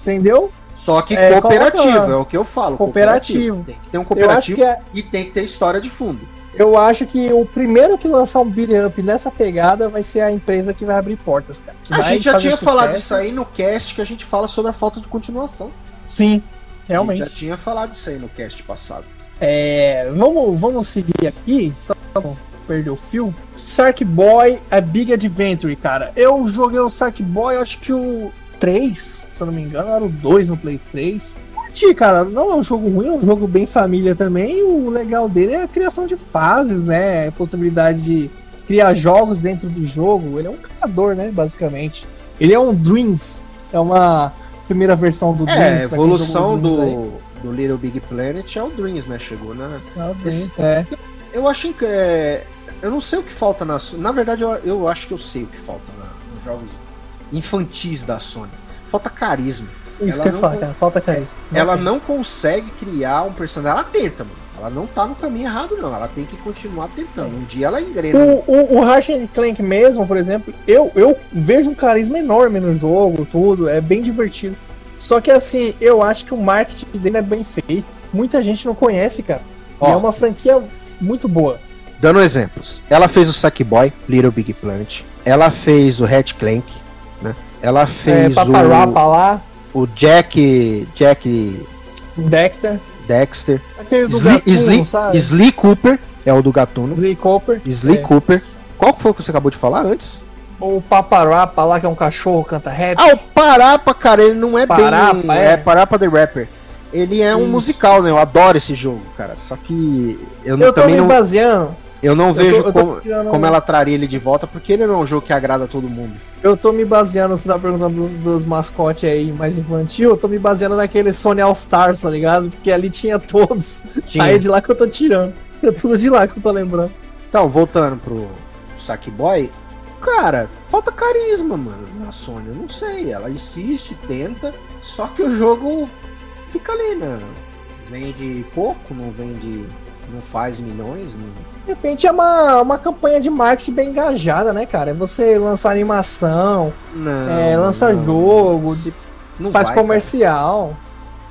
Entendeu? Só que É, cooperativo, coloca- é o que eu falo. Cooperativo. Tem que ter um cooperativo é, e tem que ter história de fundo. eu acho que o primeiro que lançar um beat'em up nessa pegada vai ser a empresa que vai abrir portas, cara. A gente já tinha falado sucesso. disso aí no cast que a gente fala sobre a falta de continuação. Sim, A realmente. gente já tinha falado isso aí no cast passado. É, vamos, vamos seguir aqui, só pra não perder o fio. Sark Boy, a Big Adventure, cara. Eu joguei o Sark Boy, acho que o 3, se eu não me engano, era o 2 no Play 3. Curti, cara. Não é um jogo ruim, é um jogo bem família também. O legal dele é a criação de fases, né? A possibilidade de criar jogos dentro do jogo. Ele é um criador, né? Basicamente. Ele é um Dreams. É uma primeira versão do É, Dreams. a quem jogou evolução do, do Little Big Planet é o Dreams, né? Chegou na. É o Dreams, Esse- é. Eu acho que. É, eu não sei o que falta na. Na verdade, eu, eu acho que eu sei o que falta na- nos jogos infantis da Sony. Falta carisma. Isso Ela que eu cara. Falta carisma. ela tem. não consegue criar um personagem. Ela tenta, mano. Ela não tá no caminho errado, não. Ela tem que continuar tentando. Um dia ela engrena. O, o, o Ratchet Clank mesmo, por exemplo, eu, eu vejo um carisma enorme no jogo, tudo, é bem divertido. Só que assim, eu acho que o marketing dele é bem feito. Muita gente não conhece, cara. E Ó. é uma franquia muito boa. Dando exemplos. Ela fez o Sackboy, Little Big Planet. Ela fez o Hatch Clank, né? Ela É, fez lá, o, o Jack. Jack Dexter, Dexter. Sly Cooper é o do Gatuno. Sly Cooper. Sly É. Cooper. Qual que foi o que você acabou de falar antes? O Paparapa lá, que é um cachorro, canta rap. Ah, o Parapa, cara, ele não é Parapa, bem. é? É Parapa the Rapper. Ele é um Isso. musical, né? Eu adoro esse jogo, cara. Só que eu, não- eu tô também me não. baseando. Eu não Eu vejo tô- eu como, tirando- como ela traria ele de volta, porque ele não é um jogo que agrada a todo mundo. Eu tô me baseando, você tá perguntando dos, dos mascotes aí mais infantil, eu tô me baseando naquele Sony All Stars, tá ligado? Porque ali tinha todos. Tinha. Aí é de lá que eu tô tirando. É tudo de lá que eu tô lembrando. Então, voltando pro Sackboy, cara, falta carisma, mano, na Sony. Eu não sei, ela insiste, tenta, só que o jogo fica ali, né? Vende pouco, não vende. não faz milhões. Não... De repente é uma, uma campanha de marketing bem engajada, né, cara? É você lançar animação, Não. é, lança não. jogo, Não faz vai, comercial.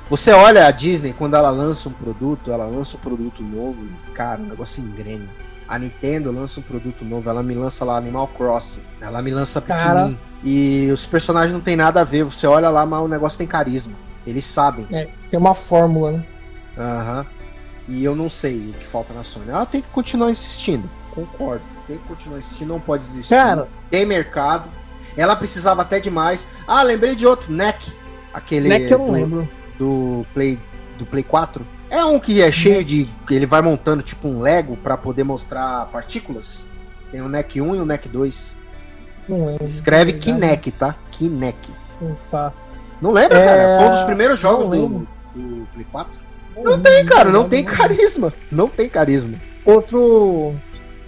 Você olha a Disney, quando ela lança um produto, ela lança um produto novo, cara, o negócio engrena. A Nintendo lança um produto novo, ela me lança lá Animal Crossing, ela me lança Cara. pequenininho. E os personagens não tem nada a ver, você olha lá, mas o negócio tem carisma. Eles sabem. Tem uma fórmula, né? Aham. E eu não sei o que falta na Sony. Ela tem que continuar insistindo. Concordo. Tem que continuar insistindo, não pode desistir. Cara, Tem mercado. Ela precisava até demais. Ah, lembrei de outro, NEC. Aquele é que eu não do- lembro. do Play do Play 4. É um que é cheio de. Ele vai montando tipo um Lego pra poder mostrar partículas. Tem o NEC 1 e o NEC 2. Não lembro. Escreve. Kinect, tá? Kinect. Tá. Não lembra, É, cara? Foi um dos primeiros jogos do, do Play 4. Não tem, cara, não tem carisma. Não tem carisma. Outro.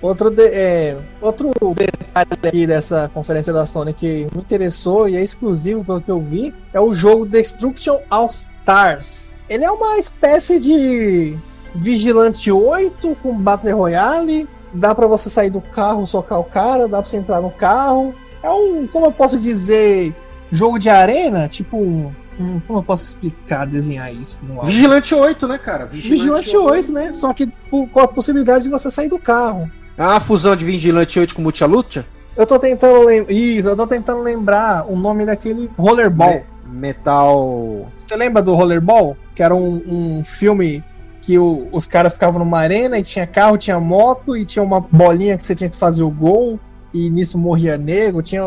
Outro, de- é, outro detalhe aqui dessa conferência da Sony que me interessou e é exclusivo pelo que eu vi é o jogo Destruction All Stars. Ele é uma espécie de Vigilante 8 com Battle Royale. Dá pra você sair do carro, socar o cara, dá pra você entrar no carro. É um, como eu posso dizer, jogo de arena, tipo um, um- como eu posso explicar, desenhar isso? Vigilante 8, né, cara? Vigilante 8, né? Só que tipo, com a possibilidade de você sair do carro. É uma fusão de Vigilante 8 com Multilucha? Eu tô tentando lembrar. Isso, eu tô tentando lembrar o nome daquele Rollerball. Me- Metal. Você lembra do Rollerball? Que era um, um filme que o- os caras ficavam numa arena e tinha carro, tinha moto e tinha uma bolinha que você tinha que fazer o gol e nisso morria nego. Tinha,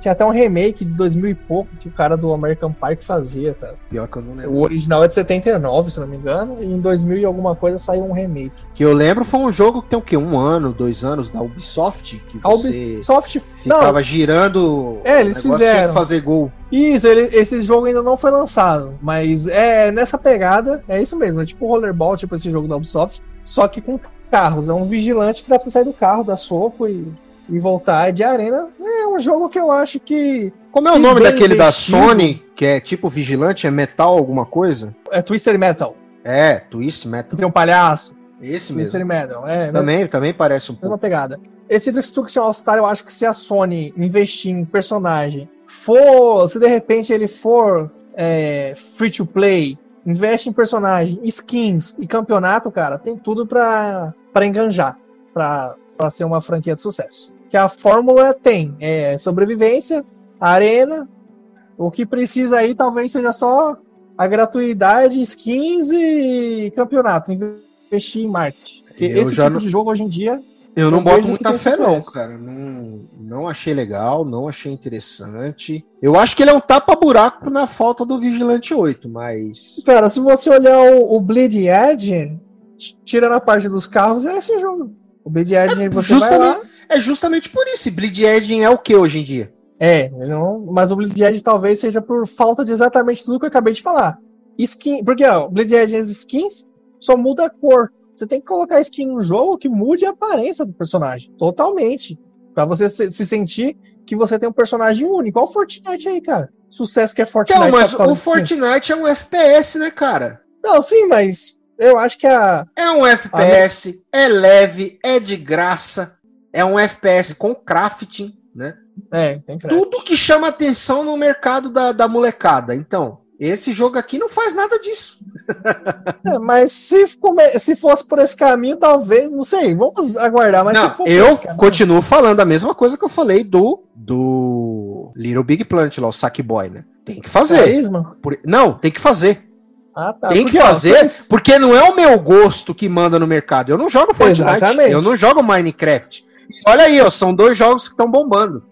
tinha até um remake de 2000 e pouco que o cara do American Pie que fazia, cara. Pior que eu não lembro. O original é de 79, se não me engano, e em 2000 e alguma coisa saiu um remake. Que eu lembro foi um jogo que tem o quê? Um ano, dois anos da Ubisoft? Que A Ubisoft. Não, ficava girando. É, eles fizeram. fazer gol. Isso, ele- esse jogo ainda não foi lançado, mas é nessa pegada, é isso mesmo, é tipo rollerball, tipo esse jogo da Ubisoft, só que com carros, é um vigilante que dá pra você sair do carro, dar soco e, e voltar de arena. É um jogo que eu acho que. Como é o nome daquele da investido, Sony, que é tipo vigilante? É metal alguma coisa? É Twister Metal, É, Twist Metal. tem um palhaço, Esse Twister mesmo. Metal, é, né? Também, também parece um mesma pouco. pegada. Esse Destruction All Star, eu acho que se a Sony investir em personagem, for, se de repente ele for é, free to play, investe em personagem, skins e campeonato, cara, tem tudo pra, pra enganjar, pra, pra ser uma franquia de sucesso. Que a fórmula tem é sobrevivência, arena, o que precisa aí talvez seja só a gratuidade, skins e campeonato, investir em marketing. Esse tipo não- de jogo hoje em dia Eu não Eu boto muita fé, não, cara. Não, não achei legal, não achei interessante. Eu acho que ele é um tapa-buraco na falta do Vigilante 8, mas. Cara, se você olhar o, o Bleed Edge, tirando a parte dos carros, é esse jogo. O Bleed Edge, você vai lá. É justamente por isso. Bleed Edge é o que hoje em dia? É, não, mas o Bleed Edge talvez seja por falta de exatamente tudo que eu acabei de falar. Skin, porque ó, o Bleed Edge as skins só muda a cor. Você tem que colocar skin no jogo que mude a aparência do personagem. Totalmente. Pra você se, se sentir que você tem um personagem único. Olha o Fortnite aí, cara. Sucesso que é Fortnite. Então, mas o. Fortnite é um FPS, né, cara? Não, sim, mas eu acho que a, É um FPS, é leve, é de graça, é um FPS com crafting, né? É, tem crédito. Tudo que chama atenção no mercado da, da molecada. Então, esse jogo aqui não faz nada disso. (laughs) É, mas se, se fosse por esse caminho, talvez, não sei, vamos aguardar, mas não, eu por esse caminho, continuo falando a mesma coisa que eu falei do do Little Big Planet lá, o Sackboy, né? Tem que fazer. carisma? Por- não, tem que fazer. Ah, tá. tem Porque, que ó, fazer, vocês- porque não é o meu gosto que manda no mercado. Eu não jogo Fortnite, Exatamente. eu não jogo Minecraft. Olha aí, ó, são dois jogos que estão bombando.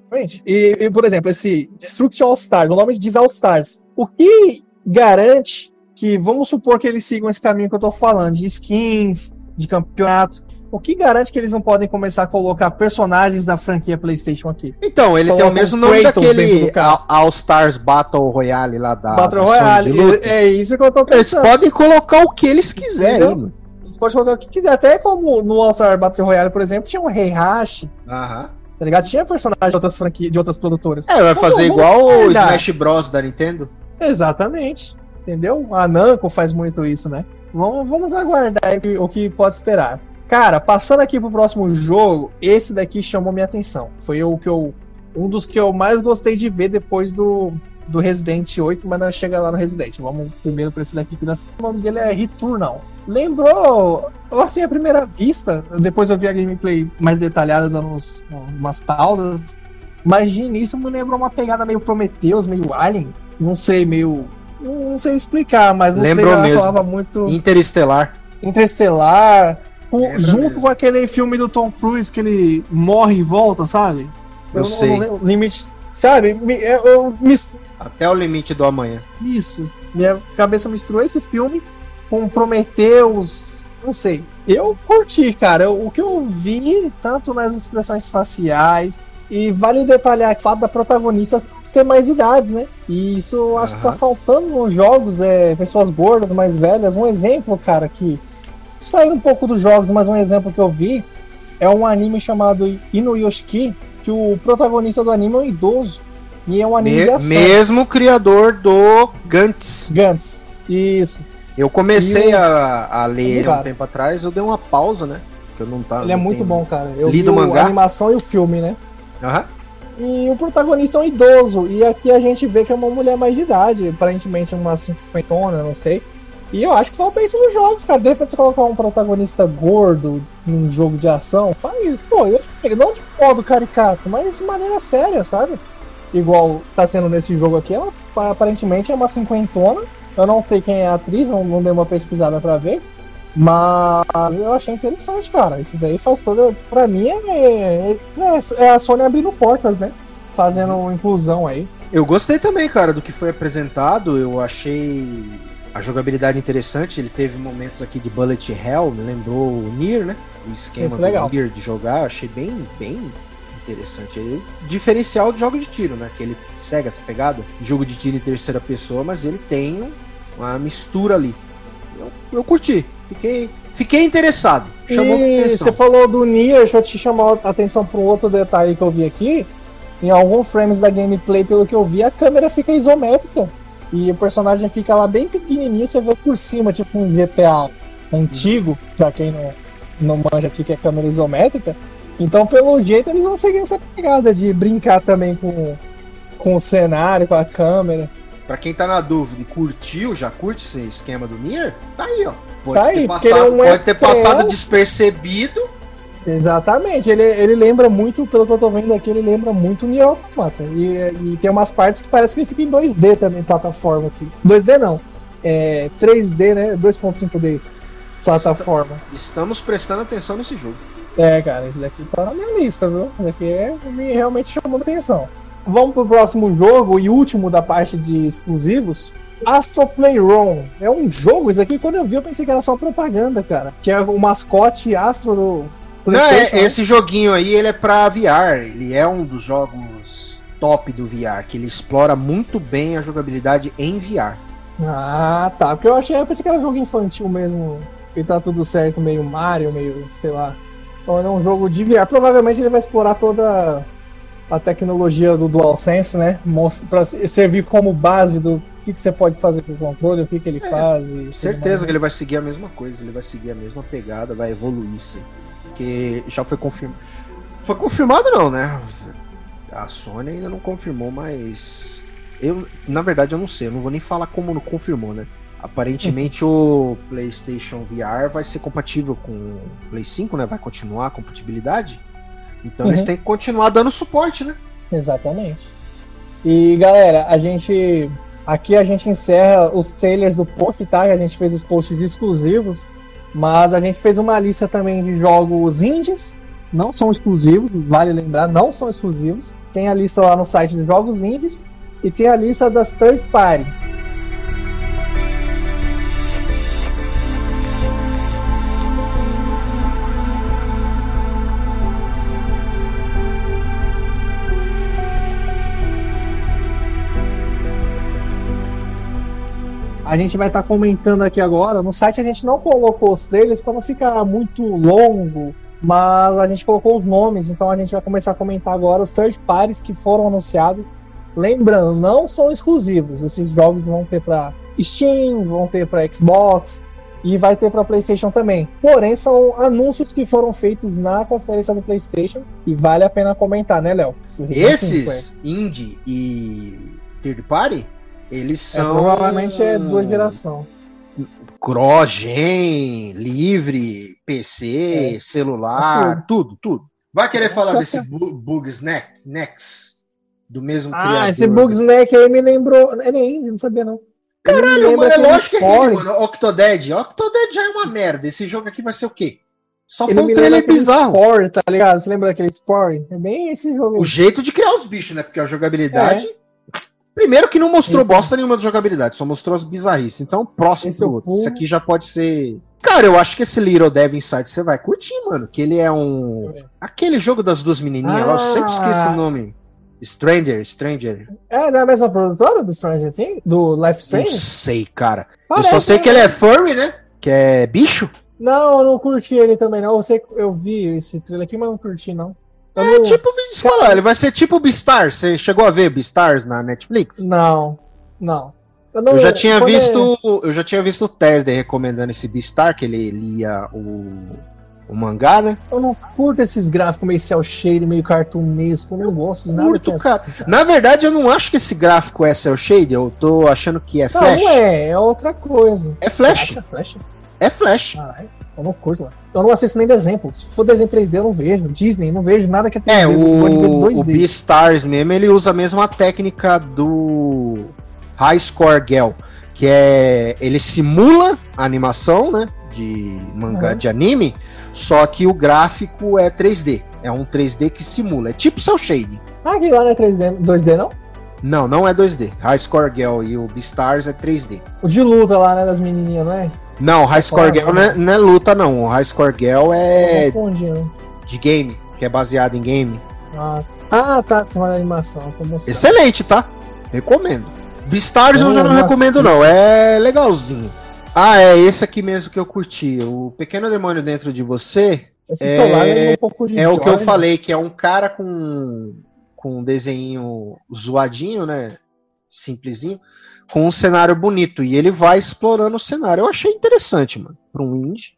E, e, por exemplo, esse Destruction All Stars, o nome diz All Stars. O que garante que, vamos supor que eles sigam esse caminho que eu tô falando, de skins, de campeonatos, O que garante que eles não podem começar a colocar personagens da franquia PlayStation aqui? Então, ele tem o Colocam mesmo nome Kratos daquele. All, Stars Battle Royale lá da Battle Royale. É isso que eu tô Eles pensando. podem colocar o que eles quiserem. Entendeu? Eles podem colocar o que quiser. Até como no All-Star Battle Royale, por exemplo, tinha um Heihachi, Aham. tá ligado? Tinha personagem de outras franquias, de outras produtoras. É, vai Vamos- fazer igual o. Smash Bros da Nintendo. Exatamente. Entendeu? A Namco faz muito isso, né? Vamos, vamos aguardar o que- o que pode esperar. Cara, passando aqui pro próximo jogo, esse daqui chamou minha atenção. Foi o que eu. Um dos que eu mais gostei de ver depois do, do Resident 8, mas não chega lá no Resident. Vamos primeiro pra esse daqui que nós- o nome dele é Returnal. Lembrou, assim, à primeira vista, depois eu vi a gameplay mais detalhada, dando uns- umas pausas. Mas de início me lembrou uma pegada meio Prometheus, meio Alien. Não sei, meio. Não sei explicar, mas no Lembrou trailer mesmo. falava muito Interestelar. Interestelar. com- junto mesmo. com aquele filme do Tom Cruise que ele morre e volta, sabe? Eu não- sei. não lembro- limite. Sabe? Eu, eu mis- Até o limite do amanhã. isso. Minha cabeça misturou esse filme com Prometheus. Não sei. Eu curti, cara. Eu- o que eu vi, tanto nas expressões faciais, e vale detalhar que o fato da protagonista ter mais idades, né? E isso eu acho que tá faltando nos jogos, é, pessoas gordas, mais velhas. Um exemplo, cara, que saindo um pouco dos jogos, mas um exemplo que eu vi é um anime chamado Inuyashiki, que o protagonista do anime é um idoso. E é um anime de Me- ação. mesmo criador do Gantz. Gantz. Isso. Eu comecei a, a ler ele há um tempo atrás, eu dei uma pausa, né? Que eu não tava. Ele é muito bom, cara. Eu lido vi o o- mangá? a animação e o filme, né? Aham. E o protagonista é um idoso. E aqui a gente vê que é uma mulher mais de idade, aparentemente uma cinquentona, não sei. E eu acho que falta isso nos jogos, cara. De repente você colocar um protagonista gordo num jogo de ação, faz. Pô, eu fiquei, não de modo caricato, mas de maneira séria, sabe? Igual tá sendo nesse jogo aqui, ela aparentemente é uma cinquentona. Eu não sei quem é a atriz, não, não dei uma pesquisada pra ver. Mas eu achei interessante, cara. Isso daí faz toda. Pra mim é, é, é a Sony abrindo portas, né? Fazendo inclusão aí. Eu gostei também, cara, do que foi apresentado. Eu achei a jogabilidade interessante. Ele teve momentos aqui de Bullet Hell, me lembrou o Nier, né? O esquema é do legal. Nier de jogar. Eu achei bem, bem interessante. Ele, diferencial de jogo de tiro, né? Que ele segue essa pegada. Jogo de tiro em terceira pessoa, mas ele tem um- uma mistura ali. Eu, eu curti. Fiquei, fiquei interessado. Chamou E atenção. você falou do Nier, deixa eu te chamar a atenção para um outro detalhe que eu vi aqui. Em alguns frames da gameplay, pelo que eu vi, a câmera fica isométrica. E o personagem fica lá bem pequenininho, você vê por cima, tipo um GTA antigo, pra quem não, não manja aqui que é câmera isométrica. Então, pelo jeito, eles vão seguir essa pegada de brincar também com, com o cenário, com a câmera. Pra quem tá na dúvida e curtiu, já curte esse esquema do Nier, tá aí, ó. Pode, Tá ter, aí, passado, é um pode ter passado despercebido. Exatamente, ele, ele lembra muito, pelo que eu tô vendo aqui, ele lembra muito o Nier Automata. E, e tem umas partes que parece que ele fica em 2D também, plataforma, assim. 2D não, é 3D, né? 2.5D plataforma. Estamos prestando atenção nesse jogo. É, cara, esse daqui tá na minha lista, viu? Esse daqui é, me realmente chamou atenção. Vamos pro próximo jogo e último da parte de exclusivos. Astro Playroom. É um jogo, isso aqui, quando eu vi, eu pensei que era só propaganda, cara. Tinha o mascote Astro do Não, é, né? esse joguinho aí, ele é pra VR. Ele é um dos jogos top do VR, que ele explora muito bem a jogabilidade em VR. Ah, tá. Porque eu achei, eu pensei que era jogo infantil mesmo. Que tá tudo certo, meio Mario, meio, sei lá. Então é um jogo de VR. Provavelmente ele vai explorar toda a tecnologia do DualSense, né? Pra servir como base do que, que você pode fazer com o controle, o que, que ele faz. E tudo Certeza que ele vai seguir a mesma coisa, ele vai seguir a mesma pegada, vai evoluir sim. Porque já foi confirmado. Foi confirmado não, né? A Sony ainda não confirmou, mas. Eu, na verdade, eu não sei, eu não vou nem falar como não confirmou, né? Aparentemente o PlayStation VR vai ser compatível com o Play 5, né? Vai continuar a compatibilidade. Então eles Uhum. têm que continuar dando suporte, né? Exatamente. E galera, a gente. Aqui a gente encerra os trailers do post, tá? A gente fez os posts exclusivos. Mas a gente fez uma lista também de jogos indies. Não são exclusivos, vale lembrar, não são exclusivos. Tem a lista lá no site de jogos indies. E tem a lista das third party. A gente vai estar comentando aqui agora. No site a gente não colocou os trailers para não ficar muito longo, mas a gente colocou os nomes, então a gente vai começar a comentar agora os third parties que foram anunciados. Lembrando, não são exclusivos. Esses jogos vão ter para Steam, vão ter para Xbox e vai ter para PlayStation também. Porém, são anúncios que foram feitos na conferência do PlayStation e vale a pena comentar, né, Léo? Esses indie e third party, eles É, são provavelmente é duas gerações. Crogen, livre, PC, celular, tudo, tudo. Vai querer Nossa, falar desse bu Bugs Nex, Nex do mesmo Ah, criador. esse Bugsnack aí me lembrou. É nem, não sabia não. Caralho, mano, é lógico que é mano. Octodad. Octodad já é uma merda. Esse jogo aqui vai ser o quê? Só Ele foi um trailer bizarro. Spore, tá ligado? Você lembra daquele Spore? É bem esse jogo. O jeito de criar os bichos, né? Porque a jogabilidade. Primeiro que não mostrou É. Esse- bosta nenhuma de jogabilidade, só mostrou as bizarrices. Então, próximo Esse é pro outro. Isso aqui já pode ser. Cara, eu acho que esse Little Dev Inside você vai curtir, mano. Que ele é um. Aquele jogo das duas menininhas lá, eu sempre esqueço Ah. o nome. Stranger, Stranger. É da mesma produtora do Stranger Things? Do Life Não Strange? sei, cara. Parece, eu só sei né? que ele é furry, né? Que é bicho. Não, eu não curti ele também, não. Eu, sei, eu vi esse trailer aqui, mas não curti, não. Eu É tipo, deixa eu falar, ele vai ser tipo Beastars. Você chegou a ver Beastars na Netflix? Não, não. não Eu já tinha é- visto, eu já tinha visto o Tesder recomendando esse Beastar, que ele lia o, o mangá, né? Eu não curto esses gráficos meio cel shade, meio cartunesco. Eu não gosto de nada Curto, é cara. assim, Na verdade, eu não acho que esse gráfico é cel shade, eu tô achando que é Não, flash. não é, é outra coisa. É flash. Flash? É flash. Caralho, eu não curto, mano. Eu não assisto nem desenho, pô. Se for desenho 3D, eu não vejo. Disney, não vejo nada que é 3D. É, o, 2D. o Beastars mesmo, ele usa a mesma técnica do High Score Girl, que é ele simula a animação, né, de mangá Uhum. de anime, só que o gráfico é 3D. É um 3D que simula, é tipo cel shading. Ah, aquele lá não é 3D, 2D, não? Não, não é 2D. High Score Girl e o Beastars é 3D. O de luta lá, né, das menininhas, não é? Não, High Score Ah, Girl não. é, não é luta, não. O High Score Girl é Confundindo. de game, que é baseado em game. Ah, ah, tá, vai na animação. Excelente, tá? Recomendo. Beastars eu já não não recomendo, não. É legalzinho. Ah, é esse aqui mesmo que eu curti. O Pequeno Demônio Dentro de Você Esse é- celular é um pouco de é o que eu Jordan. falei, que é um cara com, com um desenho zoadinho, né? Simplesinho, com um cenário bonito. E ele vai explorando o cenário. Eu achei interessante, mano. Pra um indie.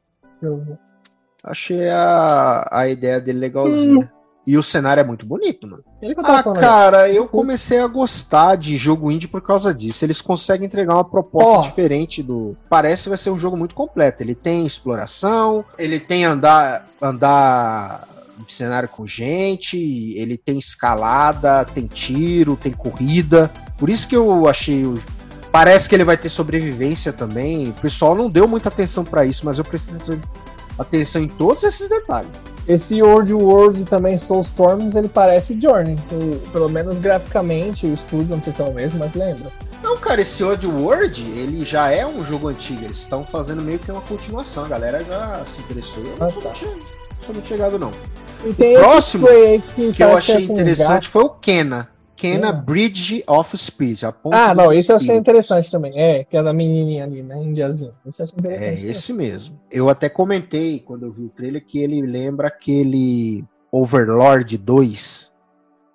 Achei a, a ideia dele legalzinha. E o cenário é muito bonito, mano. Eu Ah, aí. cara, eu comecei a gostar de jogo indie por causa disso. Eles conseguem entregar uma proposta Ó. diferente do. Parece que vai ser um jogo muito completo. Ele tem exploração, ele tem andar andar cenário com gente, ele tem escalada, tem tiro, tem corrida. Por isso que eu achei o Parece que ele vai ter sobrevivência também. O pessoal não deu muita atenção pra isso, mas eu prestei atenção- atenção em todos esses detalhes. Esse World Worlds e também Soulstorms, ele parece Journey. O- pelo menos graficamente, o estúdio, não sei se é o mesmo, mas lembra. Não, cara, esse Odd World, ele já é um jogo antigo. Eles estão fazendo meio que uma continuação. A galera já se interessou. Eu não Ah, sou, tá. muito, che- sou muito chegado, não. E tem próximo que, que eu achei é interessante foi o Kena. Kena Kena. Bridge of ponte Ah, não, esse eu achei interessante também. É, que é da menininha ali, né? Indiazinho. Esse eu achei É interessante. também. esse mesmo. Eu até comentei quando eu vi o trailer que ele lembra aquele Overlord 2,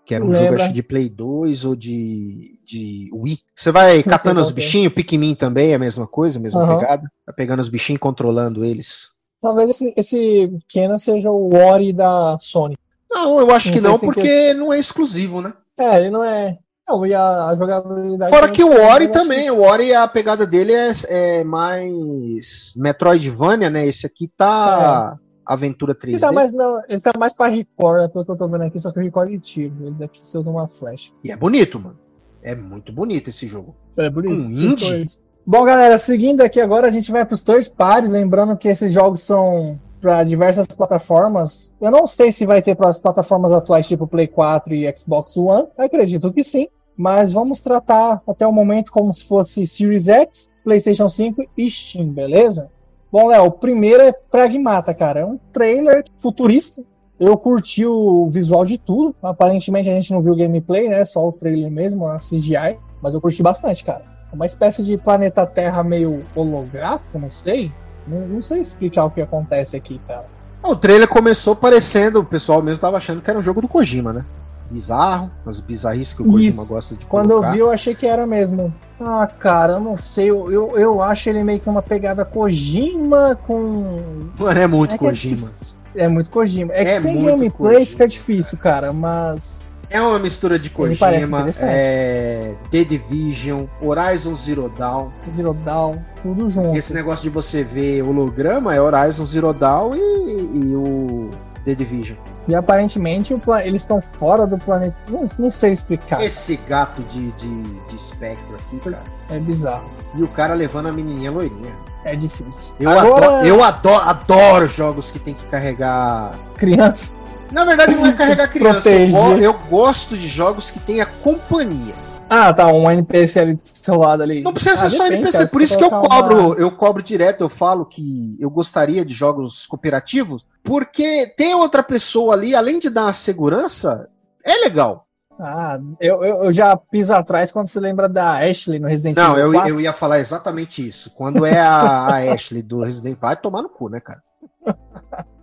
que era um jogo Lembra. acho, de Play 2 ou de, de Wii. Você vai catando os que é. bichinhos, Pikmin também é a mesma coisa, a mesma Aham. pegada. Vai pegando os bichinhos e controlando eles. Talvez esse, esse seja o Ori da Sony. Não, eu acho Não que não, porque não é exclusivo, né? É, ele não é. Não, e a, a jogabilidade. Fora que o é- Ori acho também, o Ori, a pegada dele é, é mais Metroidvania, né? Esse aqui tá aventura 3D. Ele tá mais, não, ele tá mais pra record, né, pelo que eu tô vendo aqui, só que o record de tiro. Ele daqui você usa uma flash. E é bonito, mano. É muito bonito esse jogo. É bonito. Um indie? Bom, galera, seguindo aqui agora, a gente vai pros third party, lembrando que esses jogos são para diversas plataformas. Eu não sei se vai ter para as plataformas atuais, tipo Play 4 e Xbox One. Acredito que sim. Mas vamos tratar até o momento como se fosse Series X, PlayStation 5 e Steam, beleza? Bom, Léo, o primeiro é Pragmata, cara. É um trailer futurista. Eu curti o visual de tudo. Aparentemente a gente não viu gameplay, né? Só o trailer mesmo, a CGI. Mas eu curti bastante, cara. uma espécie de planeta Terra meio holográfico, não sei. Não, não sei explicar o que acontece aqui, cara. O trailer começou parecendo, o pessoal mesmo tava achando que era um jogo do Kojima, né? Bizarro, as bizarrices que o Kojima Isso. gosta de Quando colocar. eu vi, eu achei que era mesmo. Ah, cara, eu não sei. Eu, eu, eu acho ele meio que uma pegada Kojima com. Mano, é muito é que é Kojima. dif- É muito Kojima. É, que É sem muito gameplay Kojima, fica difícil, cara. Mas. É uma mistura de Kojima, é The Division, Horizon Zero Dawn. Zero Dawn, tudo junto. Esse negócio de você ver holograma é Horizon Zero Dawn e, e o The Division. E aparentemente eles estão fora do planeta. Não, não sei explicar. Esse gato de, de, de espectro aqui, cara. É bizarro. E o cara levando a menininha loirinha. É difícil. Eu, Agora, adoro, eu adoro, adoro jogos que tem que carregar. criança. Na verdade, não é (laughs) carregar criança. Eu, eu gosto de jogos que tenha companhia. Ah, tá. Um NPC ali do seu lado ali. Não precisa Ah, ser só depende, NPC, cara, por isso que eu cobro, uma- eu cobro direto, eu falo que eu gostaria de jogos cooperativos, porque tem outra pessoa ali, além de dar uma segurança, é legal. Ah, eu, eu, eu já piso atrás quando se lembra da Ashley no Resident Não, Evil eu, 4. eu ia falar exatamente isso. Quando é a, a (laughs) Ashley do Resident vai tomar no cu, né, cara? (laughs)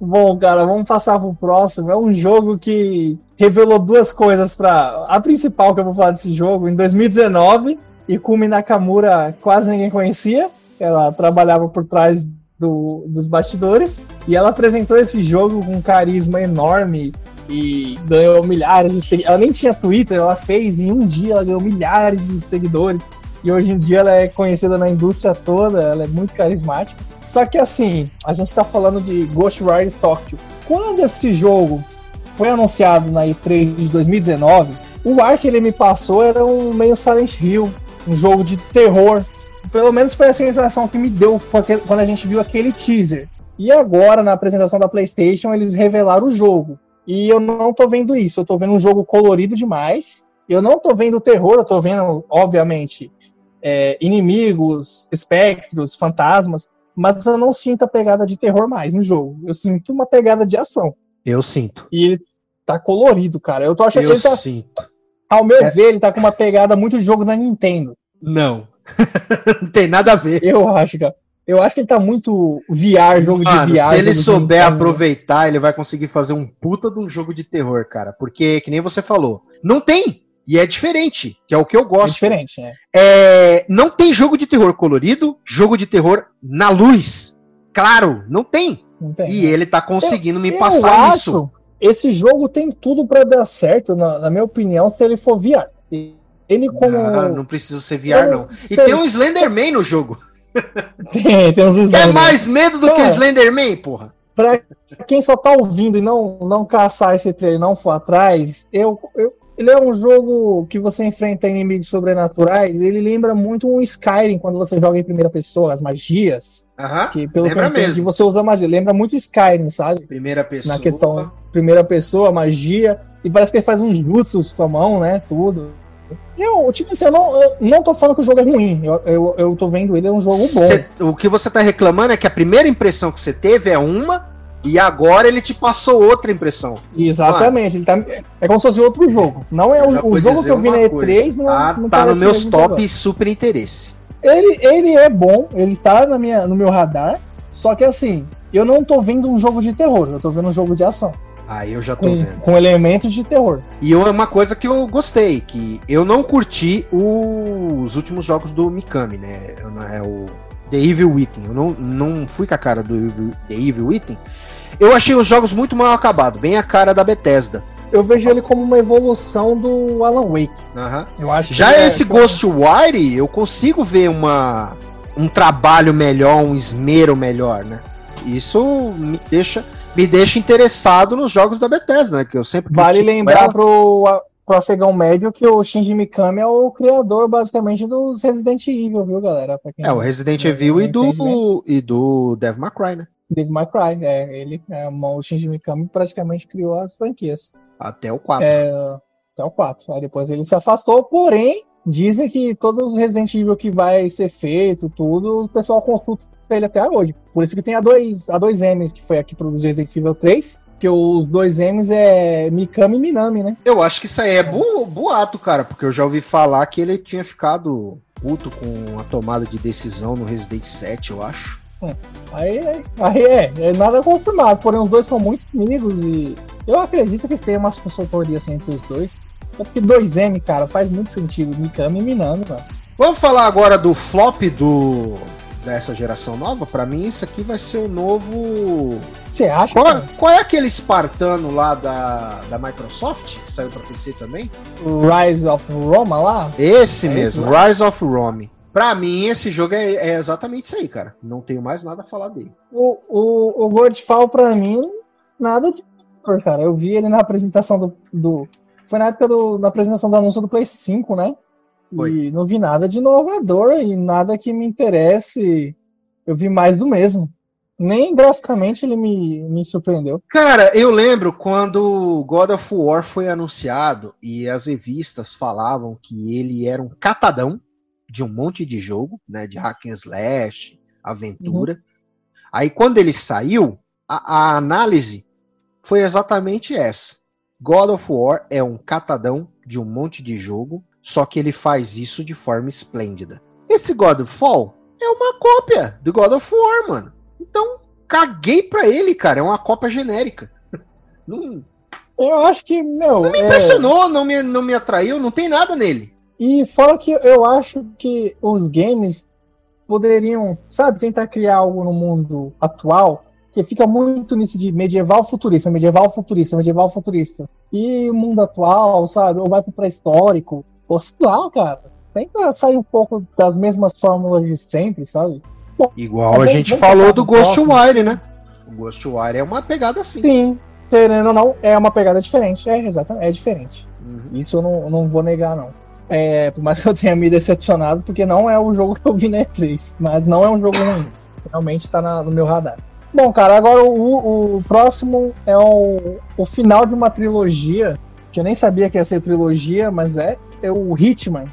Bom, cara, vamos passar pro próximo. É um jogo que revelou duas coisas para A principal que eu vou falar desse jogo, em 2019, Ikumi Nakamura quase ninguém conhecia. Ela trabalhava por trás do- dos bastidores. E ela apresentou esse jogo com um carisma enorme e ganhou milhares de seguidores. Ela nem tinha Twitter, ela fez em um dia, ela ganhou milhares de seguidores. E hoje em dia ela é conhecida na indústria toda, ela é muito carismática. Só que assim, a gente tá falando de Ghostwire Tokyo. Quando esse jogo foi anunciado na E3 de 2019, o ar que ele me passou era um meio Silent Hill, um jogo de terror. Pelo menos foi a sensação que me deu quando a gente viu aquele teaser. E agora, na apresentação da PlayStation, eles revelaram o jogo. E eu não tô vendo isso, eu tô vendo um jogo colorido demais. Eu não tô vendo terror, eu tô vendo, obviamente, é, inimigos, espectros, fantasmas, mas eu não sinto a pegada de terror mais no jogo. Eu sinto uma pegada de ação. Eu sinto. E ele tá colorido, cara. Eu tô achando Eu que ele tá, sinto. ao meu É. ver, ele tá com uma pegada muito de jogo da Nintendo. Não. (laughs) Não tem nada a ver. Eu acho, cara. Eu acho que ele tá muito VR, jogo Mano, de VR. se ele de souber aproveitar, ele vai conseguir fazer um puta de um jogo de terror, cara. Porque, que nem você falou, não tem. E é diferente, que é o que eu É gosto. diferente, né? É, não tem jogo de terror colorido, jogo de terror na luz. Claro, não tem. Não tem. E ele tá conseguindo me eu passar acho, isso. esse jogo tem tudo pra dar certo, na, na minha opinião, se ele for VR. E Ele como... Ah, não precisa ser VR, Eu não. E sei. tem um Slenderman no jogo. (laughs) Tem, tem uns Quer slides. mais medo do que Cara. Slenderman, porra? Pra quem só tá ouvindo e não, não caçar esse trailer, não for atrás, eu, eu- ele é um jogo que você enfrenta inimigos sobrenaturais. Ele lembra muito um Skyrim quando você joga em primeira pessoa, as magias. Aham. Que pelo Lembra que mesmo. você usa magia. Lembra muito Skyrim, sabe? Primeira pessoa. Na questão primeira pessoa, magia. E parece que ele faz uns jutsus com a mão, né? Tudo. Eu, tipo assim, eu não, eu não tô falando que o jogo é ruim. Eu, eu, eu tô vendo ele, é um jogo bom. Cê- o que você tá reclamando é que a primeira impressão que você teve é uma e agora ele te passou outra impressão. Exatamente, ele tá, é como se fosse outro jogo. Não é o, o jogo que eu vi na coisa, E3, não, tá, não tá no parece meus top super interesse. Ele, ele é bom, ele tá na minha, no meu radar, só que assim, eu não tô vendo um jogo de terror, eu tô vendo um jogo de ação, Aí eu já tô com, vendo. com elementos de terror. E é uma coisa que eu gostei, que eu não curti os últimos jogos do Mikami, né? É o The Evil Within. Eu não, não fui com a cara do Evil, The Evil Within. Eu achei os jogos muito mal acabados, bem a cara da Bethesda. Eu vejo ele como uma evolução do Alan Wake. Aham. Eu acho Já é- esse Ghostwire, eu consigo ver uma, um trabalho melhor, um esmero melhor, né? Isso me deixa, me deixa interessado nos jogos da Bethesda, né? Que eu sempre Vale lembrar ela. pro, pro afegão médio que o Shinji Mikami é o criador, basicamente, dos Resident Evil, viu, galera? É, o Resident Evil e bem. do, e do Devil May Cry, né? Dave McCry, é, ele, é, o Shinji Mikami praticamente criou as franquias. Até o 4. É, até o 4. Aí depois ele se afastou, porém, dizem que todo Resident Evil que vai ser feito, tudo, o pessoal consulta ele até hoje. Por isso que tem a 2, a 2M, que foi aqui produziu Resident Evil 3, Porque os dois M's é Mikami e Minami, né? Eu acho que isso aí é bo boato, cara, porque eu já ouvi falar que ele tinha ficado puto com a tomada de decisão no Resident 7, eu acho. Aí, aí é, é nada confirmado, porém os dois são muito amigos e eu acredito que eles tenham umas consultorias assim, entre os dois. Até porque 2M, cara, faz muito sentido. Mikami e Minami, mano. Vamos falar agora do flop do dessa geração nova? Pra mim, isso aqui vai ser o novo. Você acha? Qual, qual é aquele espartano lá da, da Microsoft? Que saiu pra PC também? Rise of Roma lá? Esse É mesmo, esse Rise of Rome. Pra mim, esse jogo é, é exatamente isso aí, cara. Não tenho mais nada a falar dele. O, o, o Godfall, pra mim, nada de terror, cara. Eu vi ele na apresentação do. do foi na época do, da apresentação do anúncio do Play 5, né? Foi. E não vi nada de inovador e nada que me interesse. Eu vi mais do mesmo. Nem graficamente ele me, me surpreendeu. Cara, eu lembro quando God of War foi anunciado e as revistas falavam que ele era um catadão de um monte de jogo, né? De hack and slash, aventura. Aí quando ele saiu, a, a análise foi exatamente essa. God of War é um catadão de um monte de jogo, só que ele faz isso de forma esplêndida. Esse God of Fall é uma cópia do God of War, mano. Então, caguei pra ele, cara. É uma cópia genérica. (laughs) Não, Eu acho que, meu. não me é- impressionou, não me, não me atraiu, não tem nada nele. E fora que eu acho que os games poderiam, sabe, tentar criar algo no mundo atual que fica muito nisso de medieval futurista, medieval futurista, medieval futurista. E o mundo atual, sabe, ou vai pro pré-histórico, ou sei lá, cara. Tenta sair um pouco das mesmas fórmulas de sempre, sabe? Igual É, a gente falou do. Ghostwire, né? O Ghostwire é uma pegada assim. Sim, querendo ou não, é uma pegada diferente. É, exatamente, é diferente. Uhum. Isso eu não, eu não vou negar, não. É, por mais que eu tenha me decepcionado, porque não é o jogo que eu vi na E3, mas não é um jogo ruim. Realmente tá na- no meu radar. Bom, cara, agora o, o próximo é o, o final de uma trilogia, que eu nem sabia que ia ser trilogia, mas é, é o Hitman.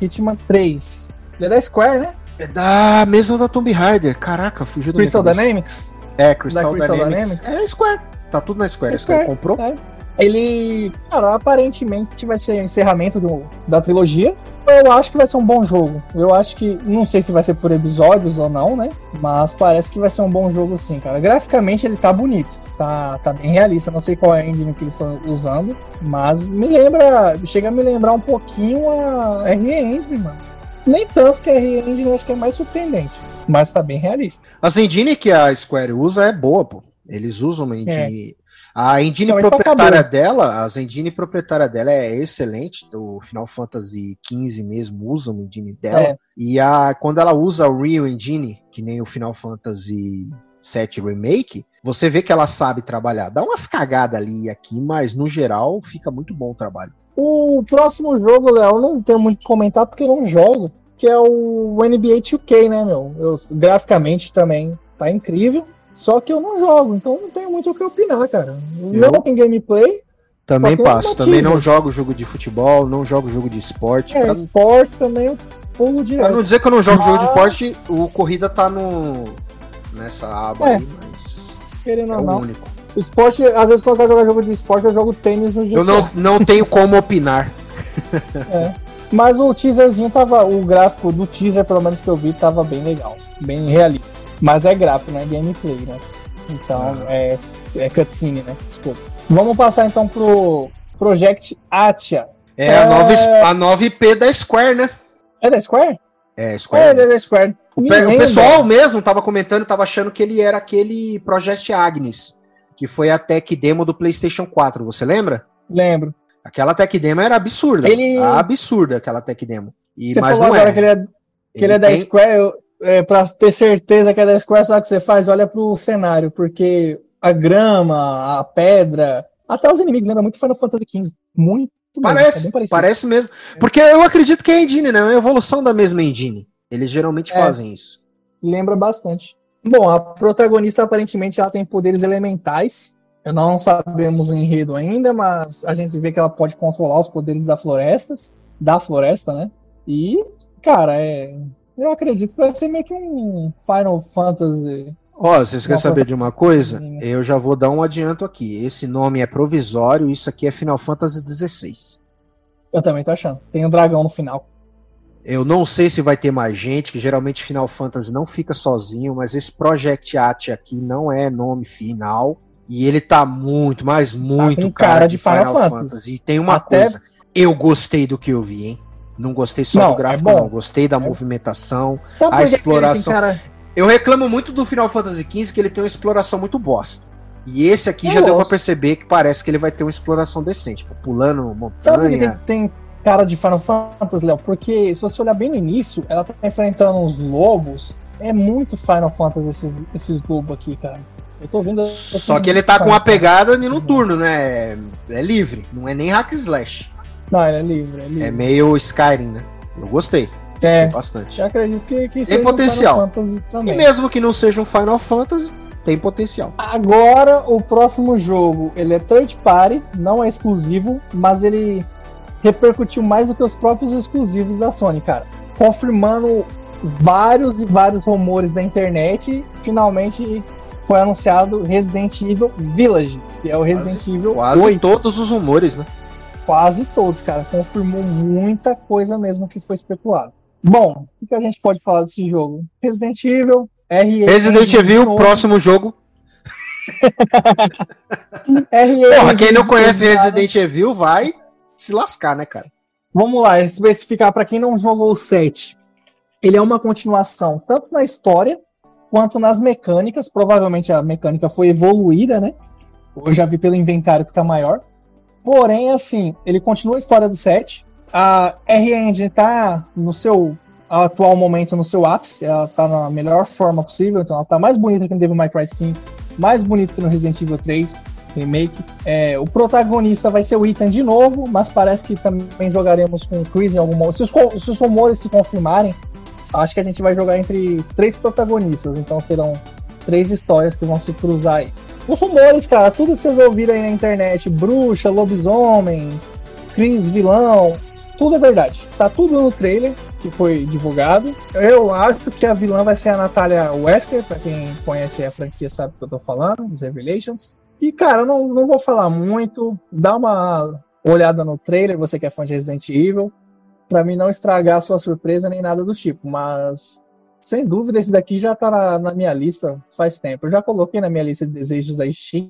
Hitman 3. Ele é da Square, né? É da mesma da Tomb Raider. Caraca, fugiu minha Crystal. Dynamics. É, Crystal, Da Crystal Dynamics. Dynamics? É Square. Tá tudo na Square. É Square Square. comprou? É. Ele, cara, aparentemente vai ser o encerramento do- da trilogia. Eu acho que vai ser um bom jogo. Eu acho que, não sei se vai ser por episódios ou não, né? Mas parece que vai ser um bom jogo sim, cara. Graficamente ele tá bonito, tá, tá bem realista. Não sei qual é a engine que eles estão usando, mas me lembra, chega a me lembrar um pouquinho a RE Engine, mano. Nem tanto que a RE Engine eu acho que é mais surpreendente, mas tá bem realista. As engine que a Square usa é boa, pô. Eles usam uma engine. A engine pra proprietária dela, as engine proprietária dela é excelente. O Final Fantasy XV mesmo usa uma engine dela. É. E a, quando ela usa o Real Engine, que nem o Final Fantasy VII Remake, você vê que ela sabe trabalhar. Dá umas cagadas ali e aqui, mas no geral fica muito bom o trabalho. O próximo jogo, Léo, eu não tenho muito o que comentar porque eu não jogo, que é o NBA 2K, né, meu? Eu, graficamente também tá incrível, só que eu não jogo, então não tenho muito o que opinar, cara. Eu- Não tem gameplay, Também passo. Também não jogo jogo de futebol, não jogo jogo de esporte. é, Pra, esporte também eu pulo pra direto. não dizer que eu não jogo jogo de Mas- esporte, o corrida tá no nessa aba É. aí, mas Querendo é ou o não. único. O esporte, às vezes quando eu jogar jogo de esporte, eu jogo tênis no GTA. Eu não, não tenho como opinar. (laughs) Mas o teaserzinho tava. O gráfico do teaser, pelo menos que eu vi, tava bem legal. Bem realista. Mas é gráfico, não é gameplay, né? Então Ah. é, é cutscene, né? Desculpa. Vamos passar então pro Project Atia. É, É. A, nova, a 9P da Square, né? É da Square? É, É, Square. é da Square. O, pe- o pessoal mesmo tava comentando, tava achando que ele era aquele Project Agnes, que foi a tech demo do PlayStation 4, você lembra? Lembro. Aquela tech demo era absurda. Ele- Absurda aquela tech demo. E, Você mas falou não agora é. que ele é, que ele é da tem- Square. Eu, é, pra ter certeza que é da Square, sabe o que você faz? Olha pro cenário, porque a grama, a pedra, até os inimigos lembram muito Final Fantasy XV. Muito mesmo, Parece, é bem parecido. parece mesmo. Porque eu acredito que é a engine, né? É uma evolução da mesma engine. Eles geralmente É. fazem isso. Lembra bastante. Bom, a protagonista aparentemente ela tem poderes elementais. Eu não sabemos o enredo ainda, mas a gente vê que ela pode controlar os poderes da florestas, da floresta, né? E, cara, é, eu acredito que vai ser meio que um Final Fantasy. Ó, vocês querem saber de uma coisa? Eu já vou dar um adianto aqui. Esse nome é provisório, isso aqui é Final Fantasy XVI. Eu também tô achando. Tem um dragão no final. Eu não sei se vai ter mais gente, que geralmente Final Fantasy não fica sozinho, mas esse Project At aqui não é nome final. E ele tá muito, mas muito com cara de Final Fantasy. E tem uma Até- coisa, eu gostei do que eu vi, hein? Não gostei só Não, do é gráfico, bom. não. Gostei da movimentação. Sabe A ele exploração-. Eu reclamo muito do Final Fantasy XV que ele tem uma exploração muito bosta. E esse aqui Eu já deu pra gosto. perceber que parece que ele vai ter uma exploração decente, tipo, pulando Sabe montanha. ele tem cara de Final Fantasy, Léo? Porque se você olhar bem no início, ela tá enfrentando uns lobos. É muito Final Fantasy esses, esses lobos aqui, cara. Eu tô vendo. Só que ele tá com uma pegada de noturno, né? É, é livre, não é nem hack slash. Não, ele é livre, é livre. É meio Skyrim, né? Eu gostei, gostei É, bastante. eu acredito que, que um potencial. Final Fantasy E mesmo que não seja um Final Fantasy, tem potencial. Agora, o próximo jogo, ele é third party, não é exclusivo, mas ele repercutiu mais do que os próprios exclusivos da Sony, cara. Confirmando vários e vários rumores da internet, finalmente foi anunciado Resident Evil Village, que é o Resident Evil Quase 8. todos os rumores, né? Quase todos, cara. Confirmou muita coisa mesmo que foi especulado. Bom, o que a gente pode falar desse jogo? Resident Evil, RE. Resident de Evil, próximo jogo. (laughs) RE Porra, quem não conhece de- Resident Evil vai se lascar, né, cara? Vamos lá, especificar para quem não jogou o 7. Ele é uma continuação tanto na história quanto nas mecânicas. Provavelmente a mecânica foi evoluída, né? Eu já vi pelo inventário que tá maior. Porém, assim, ele continua a história do 7. A R-Engine tá no seu atual momento, no seu ápice. Ela tá na melhor forma possível. Então ela tá mais bonita que no Devil May Cry 5. Mais bonita que no Resident Evil 3 Remake. É, o protagonista vai ser o Ethan de novo, mas parece que também jogaremos com o Chris em algum momento. Se os, se os rumores se confirmarem, acho que a gente vai jogar entre três protagonistas. Então serão três histórias que vão se cruzar aí. Os rumores, cara, tudo que vocês ouviram aí na internet, bruxa, lobisomem, Chris vilão, tudo é verdade. Tá tudo no trailer que foi divulgado. Eu acho que a vilã vai ser a Natália Wesker, pra quem conhece a franquia sabe do que eu tô falando, dos Revelations. E, cara, não, não vou falar muito. Dá uma olhada no trailer, você que é fã de Resident Evil, pra mim não estragar a sua surpresa nem nada do tipo. Mas, sem dúvida, esse daqui já tá na, na minha lista faz tempo. Eu já coloquei na minha lista de desejos da Steam,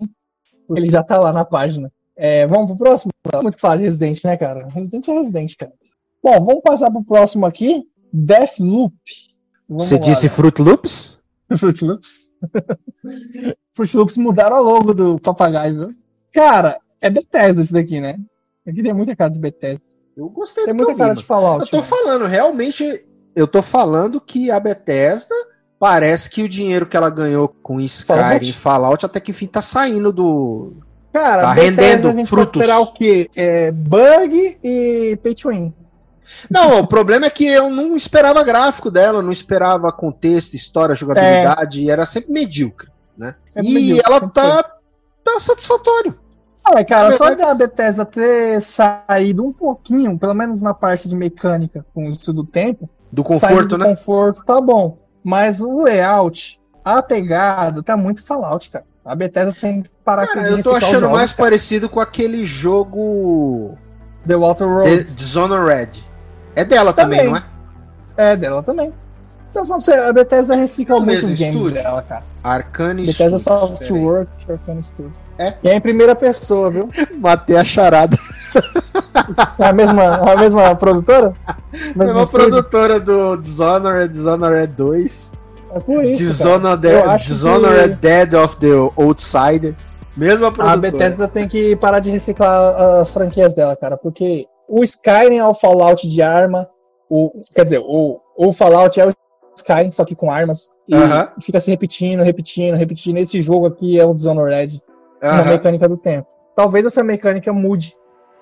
porque ele já tá lá na página. É, vamos pro próximo? Não muito que falar de Resident, né, cara? Resident é Resident, cara. Bom, vamos passar pro próximo aqui. Deathloop. Vamos Você lá, disse Léo. Fruit Loops? (laughs) Fruit Loops. Fruit Loops mudaram a logo do papagaio, viu? Cara, é Bethesda esse daqui, né? Aqui tem muita cara de Bethesda. Eu gostei Tem muita cara de Fallout. Eu tô mano. falando, realmente, eu tô falando que a Bethesda parece que o dinheiro que ela ganhou com Skyrim Fallout? e Fallout até que enfim tá saindo do. Cara, tá Bethesda rendendo frutos. pode esperar o quê? É, bug e pay to win. Não, o problema é que eu não esperava gráfico dela, não esperava contexto, história, jogabilidade, era sempre medíocre, né? Sempre e medíocre, ela tá, tá satisfatório. Ah, cara, só verdade- da Bethesda ter saído um pouquinho, pelo menos na parte de mecânica, com isso do tempo, Do conforto, do né? conforto tá bom. Mas o layout, a pegada, tá muito Fallout, cara. A Bethesda tem que parar Cara, de eu tô achando mais cara. parecido com aquele jogo The Walter Roads. Dishonored. É dela também, Também. não é? É, dela também. Então, pra você, a Bethesda recicla É muitos games estúdio? dela, cara. Arcane Bethesda Studios. Softwork, Arcane Studios. É? E é em primeira pessoa, viu? (laughs) Matei a charada. É a mesma, é a mesma produtora? (laughs) É Mesmo uma estúdio? produtora do Dishonored, Dishonored 2. É por isso, cara. Dishonored, acho Dishonored que Dead of the Outsider. Mesma produtora. a Bethesda tem que parar de reciclar as franquias dela, cara, porque o Skyrim é o Fallout de arma, o, quer dizer, o, o Fallout é o Skyrim, só que com armas, e Aham. fica se repetindo, repetindo, repetindo. Esse jogo aqui é o Dishonored, uma Aham. mecânica do tempo. Talvez essa mecânica mude,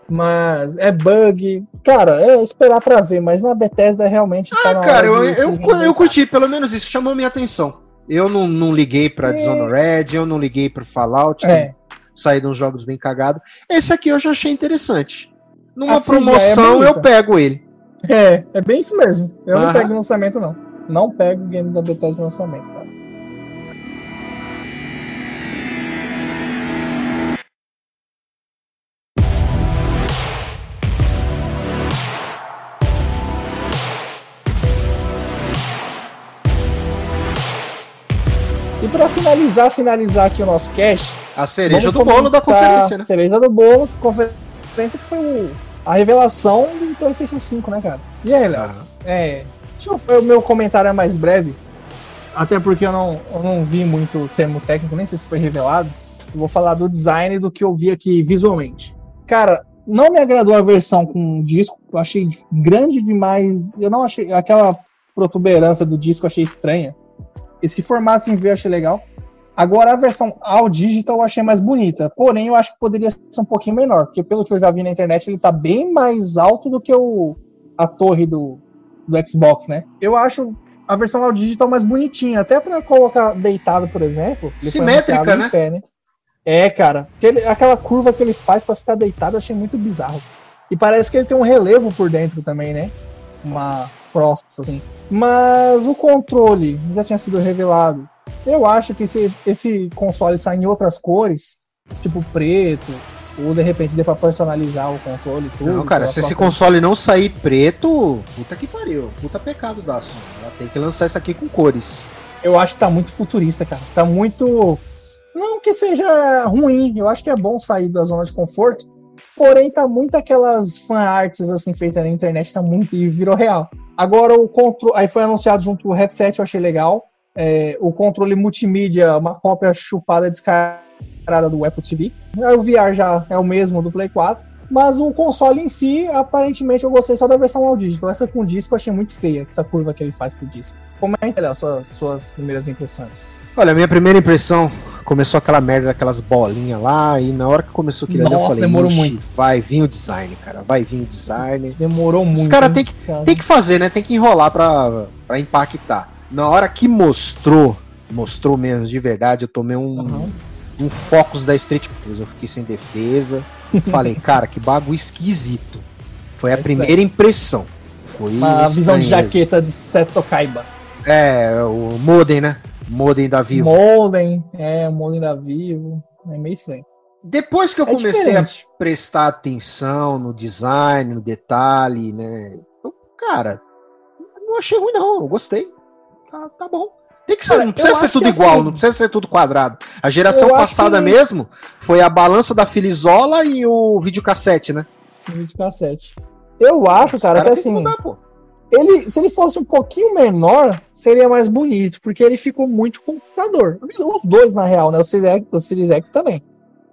mas é bug. Cara, é esperar pra ver, mas na Bethesda realmente tá Ah, na cara, eu, de eu, eu curti, pelo menos isso chamou minha atenção. Eu não, não liguei pra É. Dishonored, eu não liguei pro Fallout, É. que saíram uns jogos bem cagados. Esse aqui eu já achei interessante. Numa Assim, é promoção bonita. eu pego ele. É, é bem isso mesmo. Eu não Aham. pego em lançamento, não. Não pega o game da Bethesda no lançamento, cara. E para finalizar, finalizar aqui o nosso cast, a cereja do bolo da conferência, né? Cereja do bolo, conferência que foi o, a revelação do PlayStation 5, né, cara? E aí, Léo? É, o meu comentário é mais breve. Até porque eu não, eu não vi muito termo técnico, nem sei se foi revelado. Eu vou falar do design do que eu vi aqui visualmente. Cara, não me agradou a versão com disco. Eu achei grande demais. Eu não achei. Aquela protuberância do disco eu achei estranha. Esse formato em V eu achei legal. Agora a versão ao digital eu achei mais bonita. Porém, eu acho que poderia ser um pouquinho menor. Porque pelo que eu já vi na internet, ele tá bem mais alto do que o, a torre do, do Xbox, né? Eu acho a versão ao digital mais bonitinha. Até pra colocar deitado, por exemplo. Simétrica, né? pé, né? É, cara. Aquele- aquela curva que ele faz pra ficar deitado, eu achei muito bizarro. E parece que ele tem um relevo por dentro também, né? Uma crosta, assim. Mas o controle já tinha sido revelado. Eu acho que se esse console sair em outras cores, tipo preto, ou de repente dê pra personalizar o controle. Tudo, Não, cara, pela se esse console não sair preto, puta que pariu. Puta pecado da Sony. Ela tem que lançar isso aqui com cores. Eu acho que tá muito futurista, cara. Tá muito. Não que seja ruim, eu acho que é bom sair da zona de conforto. Porém, tá muito aquelas fan arts assim feitas na internet, tá muito e virou real. Agora o controle. Aí foi anunciado junto o headset, eu achei legal. É, o controle multimídia, uma cópia chupada descarada do Apple TV. O VR já é o mesmo do Play 4. Mas o console em si, aparentemente, eu gostei só da versão ao digital. Essa com disco eu achei muito feia, essa curva que ele faz com o disco. Comenta, Léo, suas, suas primeiras impressões. Olha, a minha primeira impressão começou aquela merda daquelas bolinhas lá, e na hora que começou aquilo ali, eu falei, demorou "Ixi, muito." vai vir o design, cara, vai vir o design. Demorou muito. Os caras tem que, cara? tem que fazer, né? Tem que enrolar pra, pra impactar. Na hora que mostrou, mostrou mesmo de verdade, eu tomei um, Aham. Um Focus da Street Plus. Eu fiquei sem defesa. Falei, (laughs) cara, que bagulho esquisito. Foi a É primeira impressão. Foi Uma visão de jaqueta de Seto Kaiba. É, o modem, né? Modem da Vivo. Molden, é, Molden da Vivo. É meio estranho. Depois que eu É comecei a diferente. prestar atenção no design, no detalhe, né? Eu, cara, não achei ruim não, eu gostei. Tá, tá bom. Tem que ser, Cara, não precisa ser tudo igual, assim- não precisa ser tudo quadrado. A geração passada que- mesmo foi a balança da Filizola e o videocassete, né? no videocassete. Eu acho, Os cara, que assim, mudar, ele, se ele fosse um pouquinho menor, seria mais bonito, porque ele ficou muito computador. Os dois, na real, né? O X, o X também.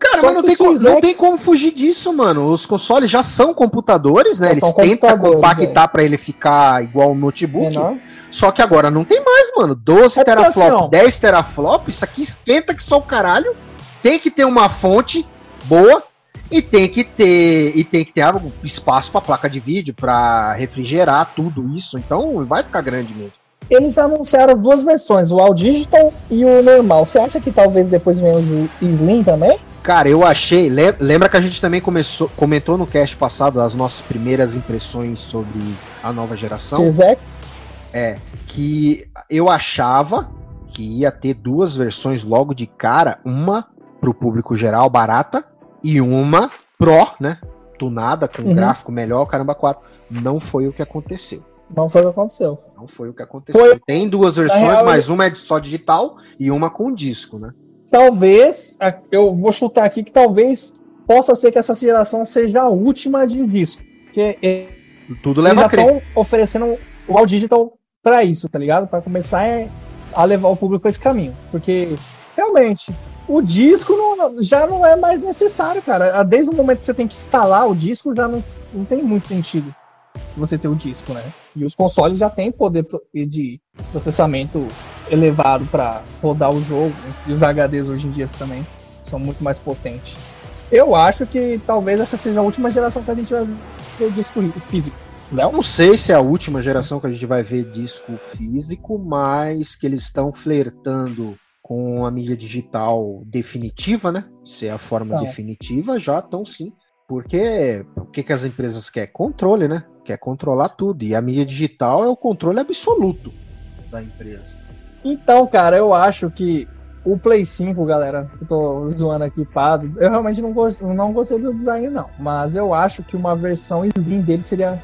Cara, Só mas não tem, como, Series não X- tem como fugir disso, mano. Os consoles já são computadores, né? Eles tentam compactar pra ele ficar igual um notebook. Menor. Só que agora não tem mais, mano. 12 É porque teraflop, assim, ó. 10 teraflop, isso aqui esquenta que só o caralho. Tem que ter uma fonte boa e tem que ter e tem que ter espaço pra placa de vídeo pra refrigerar tudo isso. Então vai ficar grande mesmo. Eles anunciaram duas versões, o All Digital e o normal. Você acha que talvez depois venha o Slim também? Cara, eu achei. le- Lembra que a gente também começou, comentou no cast passado as nossas primeiras impressões sobre a nova geração? Series X? É, que eu achava que ia ter duas versões logo de cara, uma pro público geral barata e uma pro, né, tunada com Uhum. gráfico melhor, caramba 4. Não foi o que aconteceu. Não foi o que aconteceu. Não foi o que aconteceu. Foi- Tem duas versões, real, mas uma é só digital e uma com disco, né? Talvez, eu vou chutar aqui que talvez possa ser que essa geração seja a última de disco. Porque é, Tudo eles leva já a crer. estão oferecendo o All Digital para isso, tá ligado? Para começar é, a levar o público para esse caminho. Porque, realmente, o disco não- já não é mais necessário, cara. Desde o momento que você tem que instalar o disco, já não, não tem muito sentido você ter o disco, né? E os consoles já têm poder de processamento elevado para rodar o jogo. E os HDs hoje em dia também são muito mais potentes. Eu acho que talvez essa seja a última geração que a gente vai ter disco físico. Léo? Não sei se é a última geração que a gente vai ver disco físico, mas que eles estão flertando com a mídia digital definitiva, né? Se é a forma Não. definitiva, já estão sim. Porque o que, que as empresas querem? Controle, né? Quer controlar tudo. E a mídia digital é o controle absoluto da empresa. Então, cara, eu acho que o Play 5, galera, eu tô zoando aqui, pá, eu realmente não, gost, não gostei do design, não. Mas eu acho que uma versão slim dele seria,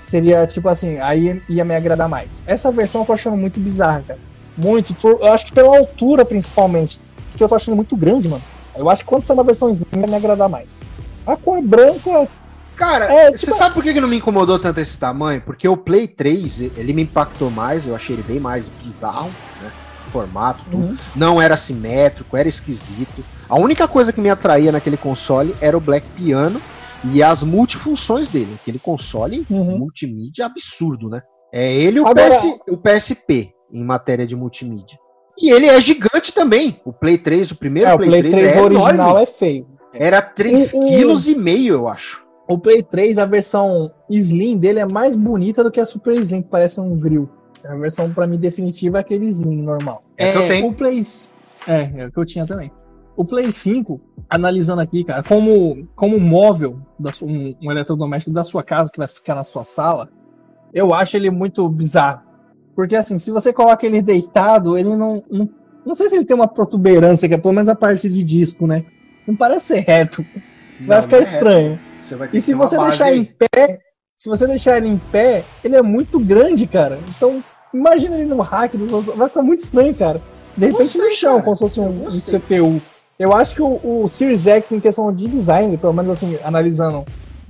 seria tipo assim, aí ia me agradar mais. Essa versão eu tô achando muito bizarra, cara. Muito. Por, eu acho que pela altura, principalmente. Porque eu tô achando muito grande, mano. Eu acho que quando sai uma versão Slim vai me agradar mais. A cor branca. Cara, É, você tipo- sabe por que não me incomodou tanto esse tamanho? Porque o Play 3, ele me impactou mais, eu achei ele bem mais bizarro, né? Formato. Uhum. Não era simétrico, era esquisito. A única coisa que me atraía naquele console era o Black Piano e as multifunções dele. Aquele console Uhum. multimídia absurdo, né? É ele e o, Agora- PS, o PSP em matéria de multimídia. E ele é gigante também. O Play 3, o primeiro É, o Play, Play 3, 3 é original enorme. é feio. Era 3,5 O- o- kg, eu acho. O Play 3, a versão Slim dele é mais bonita do que a Super Slim, que parece um grill. A versão, pra mim, definitiva é aquele Slim normal. É que eu tenho. O Play... É, é o que eu tinha também. O Play 5, analisando aqui, cara, como, como móvel, da su- um, um eletrodoméstico da sua casa que vai ficar na sua sala, eu acho ele muito bizarro. Porque, assim, se você coloca ele deitado, ele não... Não, não sei se ele tem uma protuberância, que é pelo menos a parte de disco, né? Não parece ser reto. Vai Não, ficar não é reto. Você vai E se você deixar em pé, se você deixar ele em pé, ele é muito grande, cara. Então, imagina ele no hack, vai ficar muito estranho, cara. De repente Gostei, no chão, cara. como se fosse um, um. CPU. Eu acho que o, o Series X, em questão de design, pelo menos assim, analisando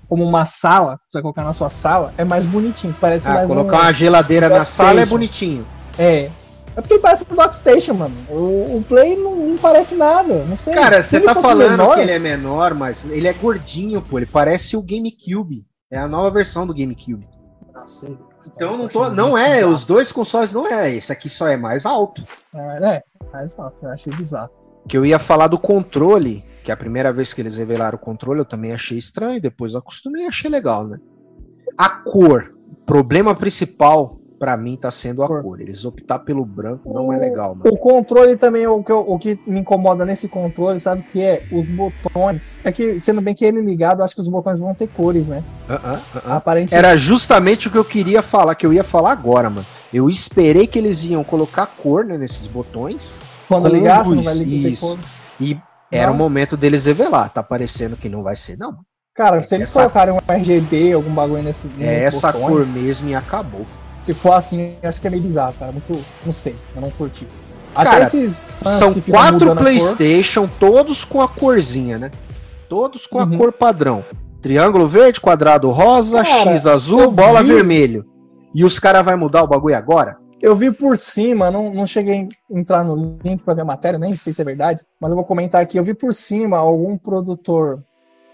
como uma sala, você vai colocar na sua sala, é mais bonitinho. Parece Ah, mais colocar um, uma geladeira na Workstation. sala é bonitinho. É. É porque parece um Dockstation, mano. O, o Play não, não parece nada. Não sei. Cara, você tá falando menor, que ele é menor, mas ele é gordinho, pô. Ele parece o GameCube. É a nova versão do GameCube. Não sei. Então não, tô, não é, bizarro. os dois consoles não é. Esse aqui só é mais alto. É, é, mas não, eu achei bizarro. Que eu ia falar do controle, que a primeira vez que eles revelaram o controle eu também achei estranho, depois eu acostumei e achei legal, né? A cor. O problema principal pra mim tá sendo a Cor. Eles optar pelo branco não é legal, mano. O controle também, o que, o que me incomoda nesse controle, sabe o que é? Os botões. É que, sendo bem que ele ligado, acho que os botões vão ter cores, né? Ah, ah, ah. Aparentemente. Era justamente o que eu queria falar, que eu ia falar agora, mano. Eu esperei que eles iam colocar cor né, nesses botões quando você não vai ligar isso. cor. e era Não? o momento deles revelar. Tá parecendo que não vai ser, não. Cara, se eles Essa- colocarem um RGB, algum bagulho nesse. É essa botões, cor mesmo e acabou. Se for assim, acho que é meio bizarro, cara. Muito. Não sei, eu não curti. Até Cara, esses fãs São quatro PlayStation, todos com a corzinha, né? Todos com Uhum. a cor padrão. Triângulo verde, quadrado rosa, Cara, X azul, bola vi- vermelho. E os caras vai mudar o bagulho agora? Eu vi por cima, não, não cheguei a entrar no link pra ver a matéria, nem sei se é verdade, mas eu vou comentar aqui. Eu vi por cima algum produtor,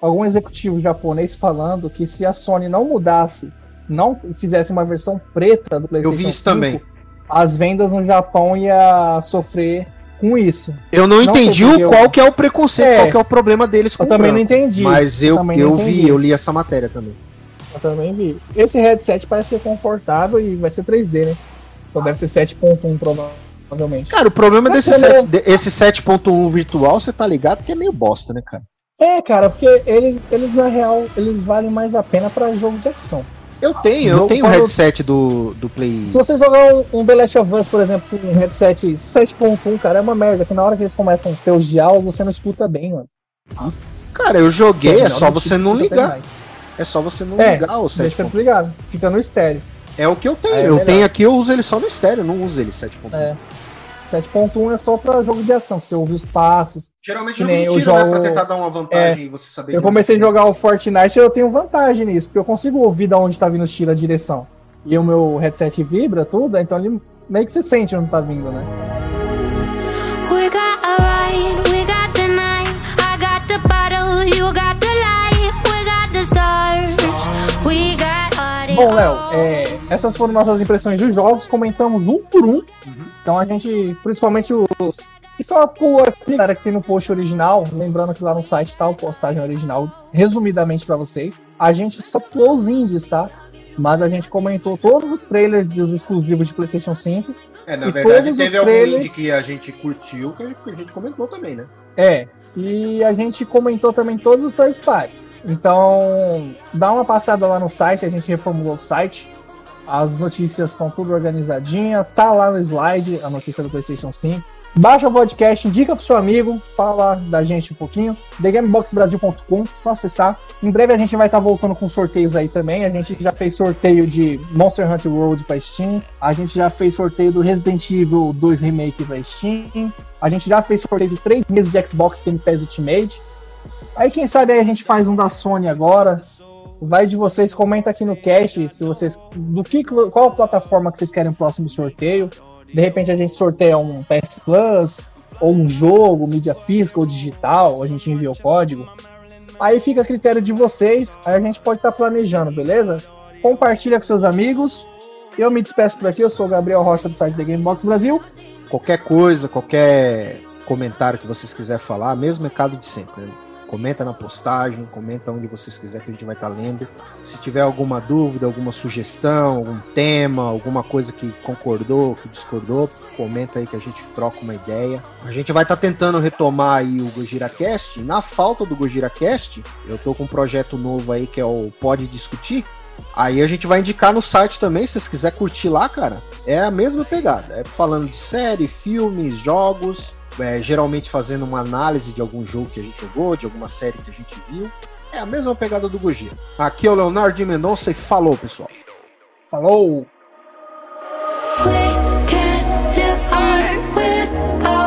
algum executivo japonês falando que se a Sony não mudasse, não fizesse uma versão preta do Eu PlayStation vi isso 5, também. as vendas no Japão ia sofrer com isso. Eu não, Não entendi o eu- qual que é o preconceito, É. qual que é o problema deles com Eu o também não entendi. Mas eu, também eu não vi, entendi. eu li essa matéria também. Eu também vi. Esse headset parece ser confortável e vai ser 3D, né? Então deve ser 7.1 provavelmente. Cara, o problema Mas desse, de- esse 7.1 virtual, você tá ligado que é meio bosta, né, cara? É, cara, porque eles, eles na real, eles valem mais a pena pra jogo de ação. Eu tenho, eu tenho o headset do, do Play. Se você jogar um, um The Last of Us, por exemplo, com um headset 7.1, cara, é uma merda, que na hora que eles começam a ter os diálogos, você não escuta bem, mano. Cara, eu joguei, é só você não ligar. É só você não É, ligar o Deixa 7.1. desligado, fica no estéreo. É o que eu tenho. É eu melhor. tenho aqui, eu uso ele só no estéreo, não uso ele 7.1. É. 7.1 é só pra jogo de ação, que você ouve os passos. Geralmente jogo de tiro, né? jogo- Pra tentar dar uma vantagem e você saber Eu comecei a vem. jogar o Fortnite e eu tenho vantagem nisso, porque eu consigo ouvir de onde tá vindo os tiros a direção. E o meu headset vibra tudo, então ele meio que se sente onde tá vindo, né? We got a ride, we got the night. I got the bottle, you got the light. We got the stars, we got audio. Bom, Léo, é, essas foram nossas impressões dos jogos, comentamos um por um. Então a gente, principalmente os. E só pulou aqui, cara, que tem no post original. Lembrando que lá no site tá a postagem original, resumidamente pra vocês. A gente só pulou os indies, tá? Mas a gente comentou todos os trailers dos exclusivos de PlayStation 5. É, na verdade, teve algum trailers- indie que a gente curtiu, que a gente, que a gente comentou também, né? É. E a gente comentou também todos os third party. Então, dá uma passada lá no site, a gente reformulou o site. As notícias estão tudo organizadinha, tá lá no slide a notícia do PlayStation 5. Baixa o podcast, indica pro seu amigo, fala da gente um pouquinho. TheGameboxBrasil.com, só acessar. Em breve a gente vai estar voltando com sorteios aí também. A gente já fez sorteio de Monster Hunter World pra Steam. A gente já fez sorteio do Resident Evil 2 Remake pra Steam. A gente já fez sorteio de 3 meses de Xbox Game Pass Ultimate. Aí quem sabe aí a gente faz um da Sony agora. Vai de vocês, comenta aqui no cast se vocês. Do que, qual plataforma que vocês querem o próximo sorteio. De repente a gente sorteia um PS Plus, ou um jogo, mídia física ou digital, a gente envia o código. Aí fica a critério de vocês, aí a gente pode estar tá planejando, beleza? Compartilha com seus amigos. Eu me despeço por aqui, eu sou o Gabriel Rocha do site The Gamebox Brasil. Qualquer coisa, qualquer comentário que vocês quiserem falar, mesmo recado de sempre. Né? Comenta na postagem, comenta onde vocês quiserem que a gente vai estar tá lendo. Se tiver alguma dúvida, alguma sugestão, algum tema, alguma coisa que concordou, que discordou, comenta aí que a gente troca uma ideia. A gente vai estar tá tentando retomar aí o GojiraCast. Na falta do GojiraCast, eu tô com um projeto novo aí que é o Pode Discutir. Aí a gente vai indicar no site também, se vocês quiserem curtir lá, cara. É a mesma pegada. É falando de série, filmes, jogos é, geralmente fazendo uma análise de algum jogo que a gente jogou, de alguma série que a gente viu. É a mesma pegada do Gugiro. Aqui é o Leonardo de Mendonça e falou, pessoal. Falou! We can't live on without